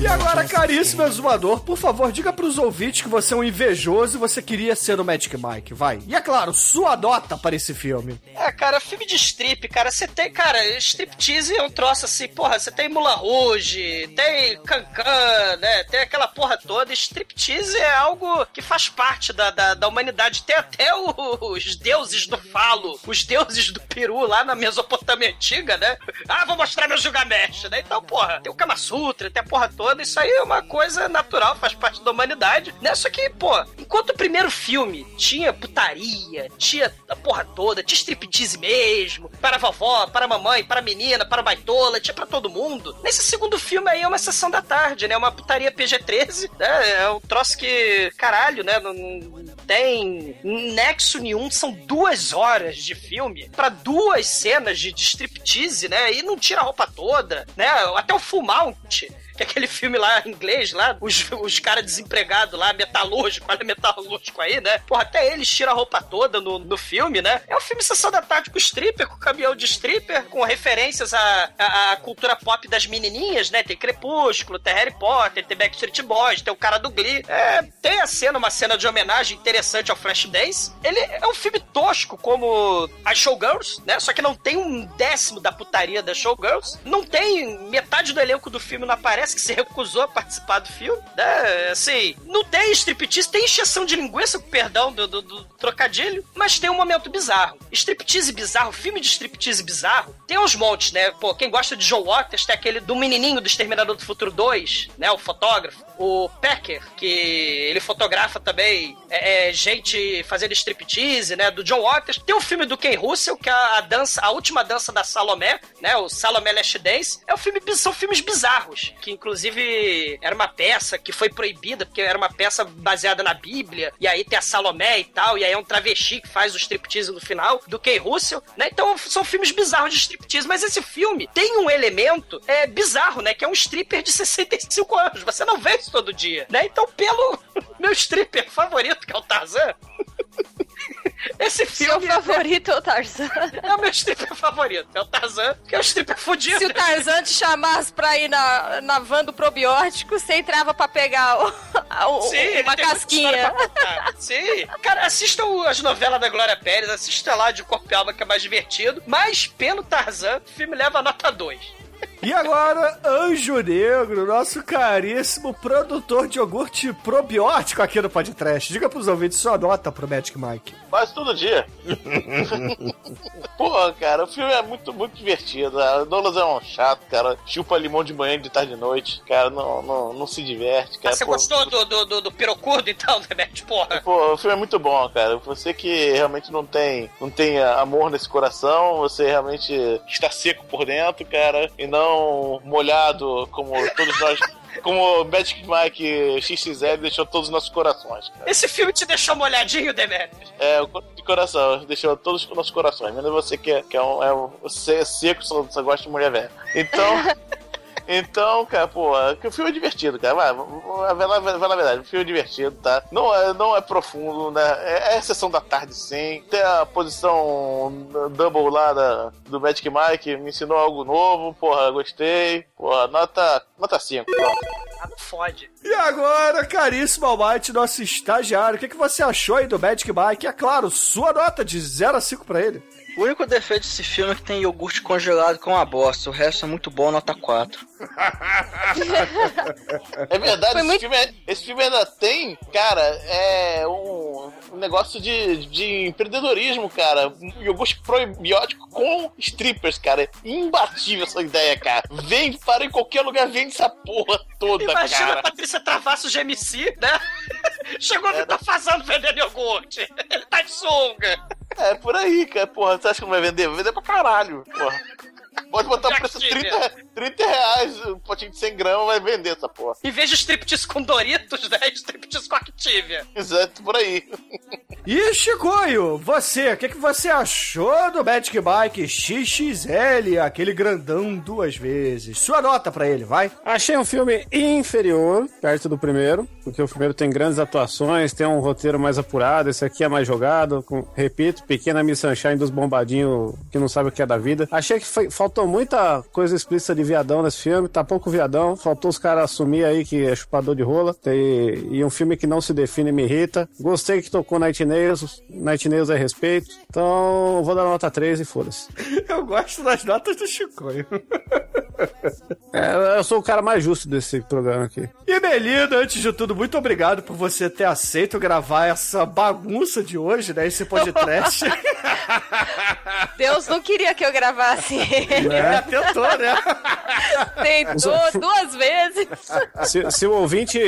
E agora, caríssimo exumador, por favor, diga pros ouvintes que você é um invejoso e você queria ser o Magic Mike, vai. E é claro, sua nota para esse filme. É, cara, filme de strip, cara, você tem, cara, striptease é um troço assim, porra, você tem Mula Rouge, tem Cancan, né, tem aquela porra toda, striptease é algo que faz parte da, da, da humanidade, tem até o- os deuses do falo, os deuses do peru lá na Mesopotâmia Antiga, né, ah, vou mostrar meu Gilgamesh, né, então, porra, tem o Kama Sutra, tem a porra toda, isso aí é uma coisa natural, faz parte da humanidade, né, só que, pô, enquanto o primeiro filme tinha putaria, tinha a porra toda, tinha striptease mesmo, para a vovó, para a mamãe, para a menina, para a baitola, tinha pra todo mundo. Nesse segundo filme aí é uma sessão da tarde, né? Uma putaria PG-13, né? É um troço que, caralho, né? Não, não tem nexo nenhum, são duas horas de filme pra duas cenas de, de striptease, né? E não tira a roupa toda, né? Até o Full Mount, que é aquele filme lá em inglês, lá, os, os caras desempregados lá, metalúrgico, olha metalúrgico aí, né? Porra, até eles tiram a roupa toda no, no filme, né? É um filme Sessão da Tarde com stripper, com caminhão de stripper, com referências à, à, à cultura pop das menininhas, né? Tem Crepúsculo, tem Harry Potter, tem Backstreet Boys, tem o cara do Glee. É, tem a cena, uma cena de homenagem interessante ao Flashdance. Ele é um filme tosco como as Showgirls, né? Só que não tem um décimo da putaria das Showgirls. Não tem metade do elenco do filme não aparece que se recusou a participar do filme, né? Assim, não tem striptease, tem encheção de linguiça, perdão do, do- do trocadilho, mas tem um momento bizarro. Striptease bizarro, filme de striptease bizarro, tem uns montes, né? Pô, quem gosta de Joe Waters tem aquele do menininho do Exterminador do Futuro 2, né? O fotógrafo. O Pecker, que ele fotografa também é, é, gente fazendo striptease, né? Do John Waters. Tem o filme do Ken Russell, que é a dança, a última dança da Salomé, né? O Salomé Last Dance. É um filme, são filmes bizarros, que inclusive era uma peça que foi proibida, porque era uma peça baseada na Bíblia, e aí tem a Salomé e tal, e aí é um travesti que faz o striptease no final, do Ken Russell, né? Então são filmes bizarros de striptease, mas esse filme tem um elemento é, bizarro, né? Que é um stripper de 65 anos. Você não vê isso todo dia, né? Então, pelo meu stripper favorito, que é o Tarzan, esse filme. Seu favorito é o Tarzan. É o meu stripper favorito, é o Tarzan, que é o stripper fudido. Se o Tarzan te chamasse pra ir na, na van do probiótico, você entrava pra pegar o, o- Sim, uma casquinha. Sim. Cara, assistam as novelas da Glória Pérez, assista lá de Corpo e Alma, que é mais divertido. Mas, pelo Tarzan, o filme leva nota 2. E agora, Anjo Negro, nosso caríssimo produtor de iogurte probiótico aqui no podcast. Diga pros ouvintes sua nota pro Magic Mike. Quase todo dia. Porra, cara, o filme é muito, muito divertido. A Douglas é um chato, cara. Chupa limão de manhã, de tarde e de noite. Cara, não, não, não se diverte, cara. Você Pô, gostou do, do, do, do pirocurdo, então, Demet? Porra. Pô, o filme é muito bom, cara. Você que realmente não tem, não tem amor nesse coração, você realmente está seco por dentro, cara, e não molhado como todos nós. Como o Magic Mike XXL deixou todos os nossos corações, cara. Esse filme te deixou molhadinho, Demetrius? É, o de coração, deixou todos os nossos corações. Menos você que é, que é um, é um você é seco, só, só gosta de mulher velha. Então. Então, cara, pô, que o filme é divertido, cara. Vai, vai, vai, lá- vai na verdade, o filme é divertido, tá? Não é, não é profundo, né? É, é sessão da tarde, sim. Tem a posição double lá da, do Magic Mike, me ensinou algo novo, porra, gostei. Porra, nota, nota 5. Ah, não fode. E agora, caríssimo Almighty, nosso estagiário, o que, que você achou aí do Magic Mike? É claro, sua nota de 0 a 5 pra ele. O único defeito desse filme é que tem iogurte congelado com uma bosta. O resto é muito bom, nota 4. É verdade, esse, filme, é- esse filme ainda tem, cara, é um, um negócio de, de empreendedorismo, cara. Um iogurte probiótico com strippers, cara. É imbatível essa ideia, cara. Vende para em qualquer lugar, vende essa porra toda, Imagina cara. a Patrícia Travassos de MC, né? Chegou e tá fazendo vendendo iogurte. Ele tá de sunga. É por aí, cara. Porra, você acha que não vai vender? Vai vender pra caralho, porra. Pode botar preço 30, 30 reais, um potinho de 100 gramas vai vender essa porra. Em vez de striptease com Doritos, né? Striptease com Activia. Exato, por aí. E Chicoio, você, o que, que você achou do Magic Bike XXL, aquele grandão duas vezes? Sua nota pra ele, vai. Achei um filme inferior, perto do primeiro, porque o primeiro tem grandes atuações, tem um roteiro mais apurado, esse aqui é mais jogado, com, repito, pequena Miss Sunshine dos bombadinhos que não sabe o que é da vida. Achei que foi- faltou muita coisa explícita de viadão nesse filme, tá pouco viadão, faltou os caras assumir aí que é chupador de rola, e, e um filme que não se define me irrita. Gostei que tocou Night Nails, Night Nails é respeito, então vou dar nota 3 e foda-se. Eu gosto das notas do Chicoio. É, eu sou o cara mais justo desse programa aqui. E Melina, antes de tudo, muito obrigado por você ter aceito gravar essa bagunça de hoje, né? Esse podcast. Deus não queria que eu gravasse. É, tentou, né? Tentou duas vezes. Se, se o ouvinte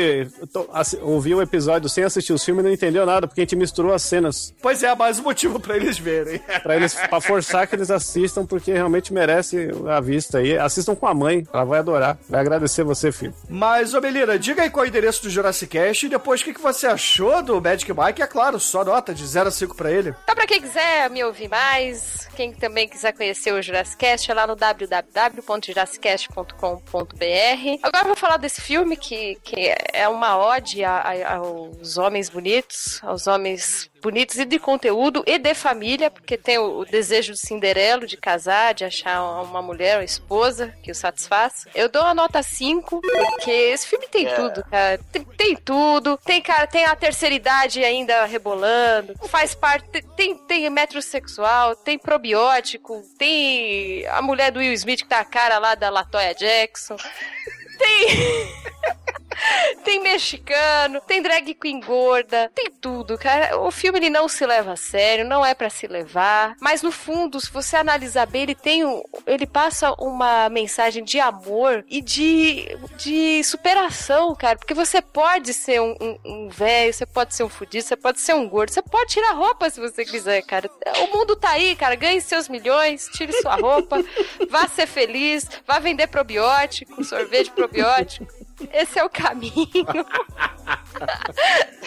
ouviu o episódio sem assistir os filmes, não entendeu nada, porque a gente misturou as cenas. Pois é, mais um motivo pra eles verem. Pra, eles, pra forçar que eles assistam, porque realmente merece a vista aí. Assistam com a mãe, ela vai adorar. Vai agradecer você, filho. Mas, ô Melina, diga aí qual é o endereço do Jurassic Cast e depois o que, que você achou do Magic Mike. É claro, só nota de 0 a 5 pra ele. Então, pra quem quiser me ouvir mais, quem também quiser conhecer o Jurassic Cast, lá no www.jurassicast.com.br. Agora eu vou falar desse filme que, que é uma ode a- a- aos homens bonitos, aos homens bonitos e de conteúdo e de família, porque tem o, o desejo de Cinderelo, de casar, de achar uma mulher, uma esposa que o satisfaça. Eu dou a nota 5, porque esse filme tem É. tudo, cara. Tem, tem tudo. Tem, cara, tem a terceira idade ainda rebolando. Faz parte. Tem, tem metrosexual, tem probiótico, tem a mulher do Will Smith que tá a cara lá da Latoya Jackson. Tem. tem mexicano, tem drag queen gorda, tem tudo, cara. O filme ele não se leva a sério, não é pra se levar, mas no fundo, se você analisar bem, ele tem um, ele passa uma mensagem de amor e de, de superação, cara, porque você pode ser um, um, um velho, você pode ser um fudido, você pode ser um gordo, você pode tirar roupa se você quiser, cara. O mundo tá aí, cara, ganhe seus milhões, tire sua roupa, vá ser feliz, vá vender probiótico, sorvete probiótico. Esse é o caminho.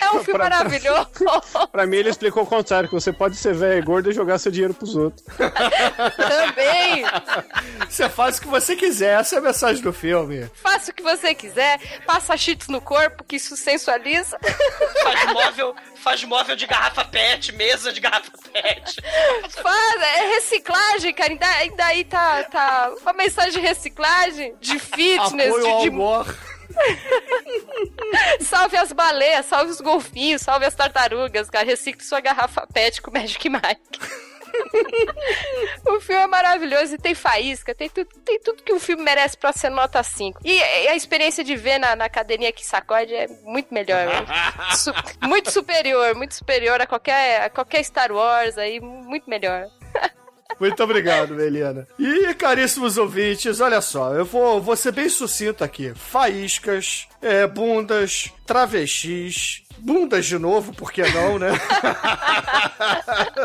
É um filme Pra- maravilhoso. Pra mim, ele explicou o contrário: que você pode ser velho e gordo e jogar seu dinheiro pros outros. Também. Você faz o que você quiser, essa é a mensagem do filme. Faça o que você quiser, passa cheats no corpo, que isso sensualiza. Faz móvel, faz móvel de garrafa pet, mesa de garrafa pet. Faz, é reciclagem, cara. Ainda, ainda aí tá, tá uma mensagem de reciclagem, de fitness, Apoio de, ao de- amor. Salve as baleias, salve os golfinhos, salve as tartarugas, cara. Recicle sua garrafa pet com Magic Mike. o filme é maravilhoso e tem faísca, tem, tu, tem tudo que um filme merece pra ser nota 5. E, e a experiência de ver na, na cadeirinha que sacode é muito melhor. Su- muito superior, muito superior a qualquer, a qualquer Star Wars aí, muito melhor. Muito obrigado, Melina. E, caríssimos ouvintes, olha só, eu vou, vou ser bem sucinto aqui. Faíscas, é, bundas, travestis, bundas de novo, por que não, né?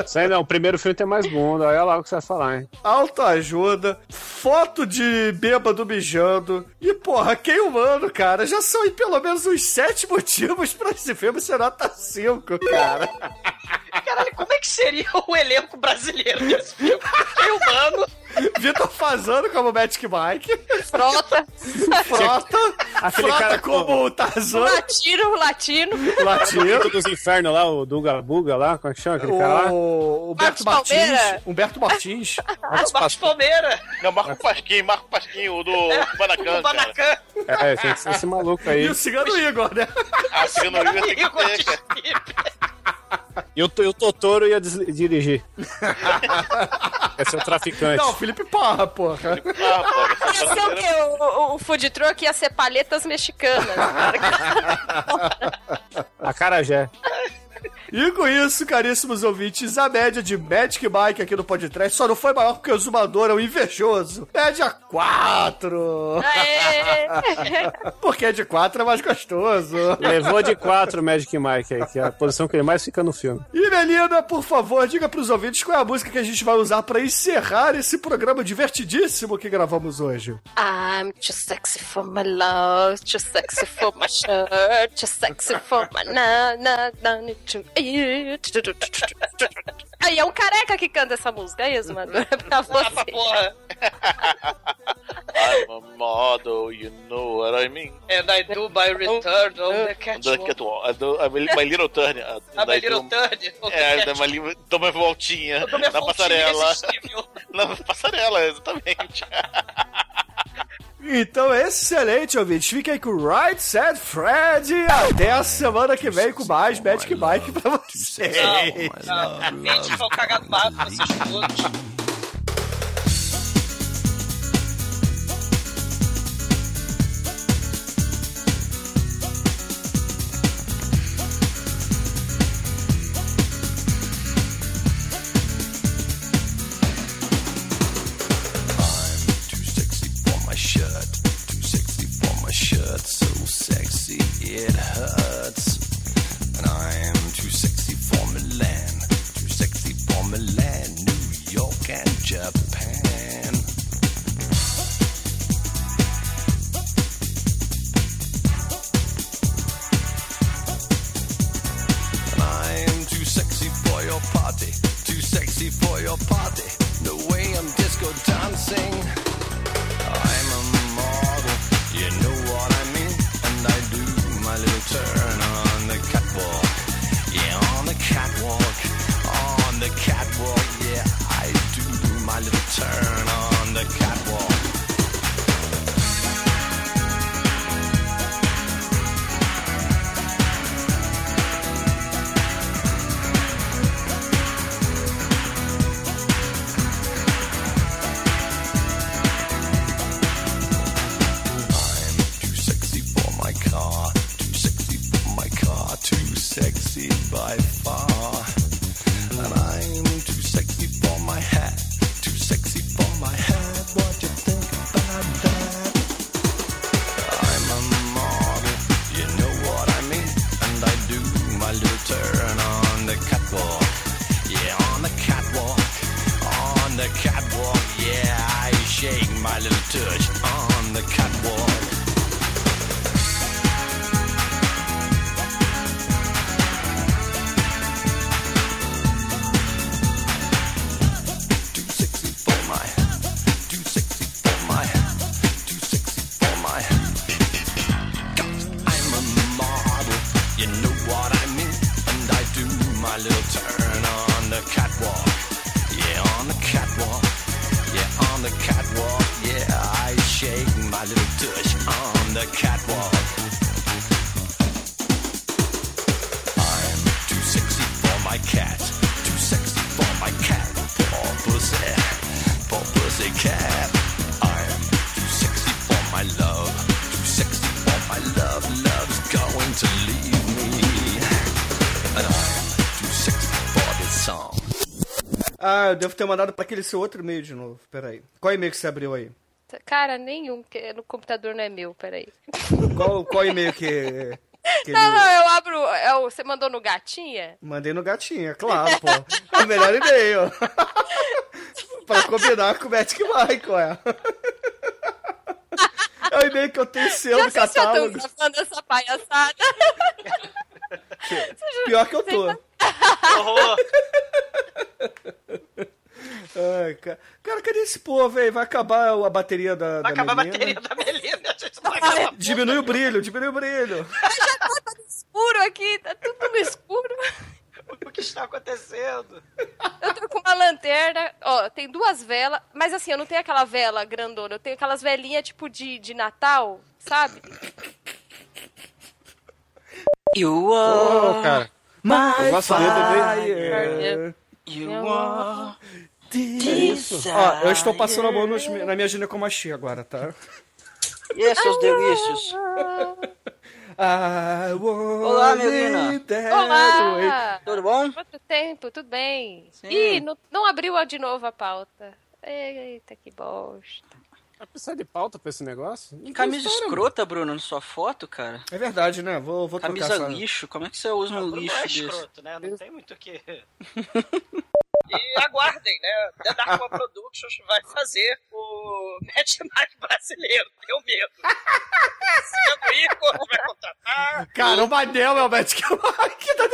Isso aí não, o primeiro filme tem mais bunda, olha lá o que você vai falar, hein? Autoajuda, foto de bêbado mijando. E, porra, quem humano, cara, já são aí pelo menos uns sete motivos pra esse filme ser nota 5, cara. Caralho, como é que seria o elenco brasileiro desse filme? Quem humano, Vitor Fazano como Magic Mike. Frota. Frota. Aquele Frota cara como o O Tarzan. latino, o latino. Latino dos infernos lá, o Duga Buga lá, como é que chama aquele cara lá? O Humberto Marcos Martins. Palmeira. Humberto Martins. Marcos Palmeira. Não, Marco Pasquim, Marco Pasquim, o do cara. Banacan. É, tem que ser esse maluco aí. E o Cigano Igor, né? Ah, o Igor tem que Igor ter, cara. E o, o Totoro ia dirigir. ia ser o traficante. Não, Felipe Parra, porra. Ah, pô, Ia ser o quê? O, o, o food truck ia ser palhetas mexicanas. A Carajé. E com isso, caríssimos ouvintes, a média de Magic Mike aqui no podcast só não foi maior porque o Zumador é um invejoso. Média 4. Aê! Porque de 4 é mais gostoso. Levou de quatro o Magic Mike aí, que é a posição que ele mais fica no filme. E Melina, por favor, diga pros ouvintes qual é a música que a gente vai usar pra encerrar esse programa divertidíssimo que gravamos hoje. I'm too sexy for my love, too sexy for my shirt, too sexy for my na na na too- Aí é um careca que canta essa música, é isso, mano? É pra você. Porra. I'm a model, you know what I mean. And I do my return on the The catwalk. catwalk. I do, I my little turn. uh, I'm and a I little do- turn É, catwalk. dá uma, dou uma voltinha dou na voltinha passarela. Na passarela, exatamente. Então, excelente, ouvintes. Fiquem aí com o Right Said Fred. Até a semana que vem com mais Magic Mike pra vocês. Não, não. Gente, vão cagar no mato, vocês todos. It hurts. And I'm too sexy for Milan. Too sexy for Milan, New York and Japan. And I'm too sexy for your party. Too sexy for your party. The way I'm disco dancing. I'm a model, you know little turn on the catwalk. Yeah, on the catwalk. On the catwalk, yeah, I do my little turn on the catwalk. Ah, eu devo ter mandado pra aquele seu outro e-mail de novo. Peraí. Qual e-mail que você abriu aí? Cara, nenhum, que no computador não é meu, peraí. Qual, qual e-mail que, que Não, ele- não, eu abro. é o- você mandou no gatinha? Mandei no gatinho, é claro, pô. É o melhor e-mail. pra combinar com o Magic Michael, é. É o e-mail que eu tenho seu no se eu tô catálogo. gravando essa palhaçada. Pior que eu tô. Ai, cara. cara, cadê esse povo, aí? Vai acabar a bateria da. Vai da acabar a bateria da Melina. A gente não vai acabar. Diminui o brilho, diminui o brilho. Escuro aqui, tá tudo no escuro. O que está acontecendo? Eu tô com uma lanterna, ó, tem duas velas, mas assim, eu não tenho aquela vela grandona, eu tenho aquelas velinhas tipo de, de Natal, sabe? You Ô, are cara. my fire. You are desire. Ó, eu estou passando a mão nos- na minha ginecomastia agora, tá? E aí, seus delícios? Olá, Melina. Olá! Tudo bom? Quanto tempo, tudo bem? Sim. Ih, não, não abriu de novo a pauta. Eita, que bosta. Vai precisar de pauta pra esse negócio? Não tem Camisa história, escrota, Bruno, na sua foto, cara. É verdade, né? Vou, vou trocar Camisa essa... lixo, como é que você usa um Não, lixo é desse? escroto, né? Não tem muito o que. E aguardem, né? The Dark One Productions vai fazer o match mais brasileiro, tenho medo. Sendo Igor, vai contratar. Cara, o Manel é o Matt que tá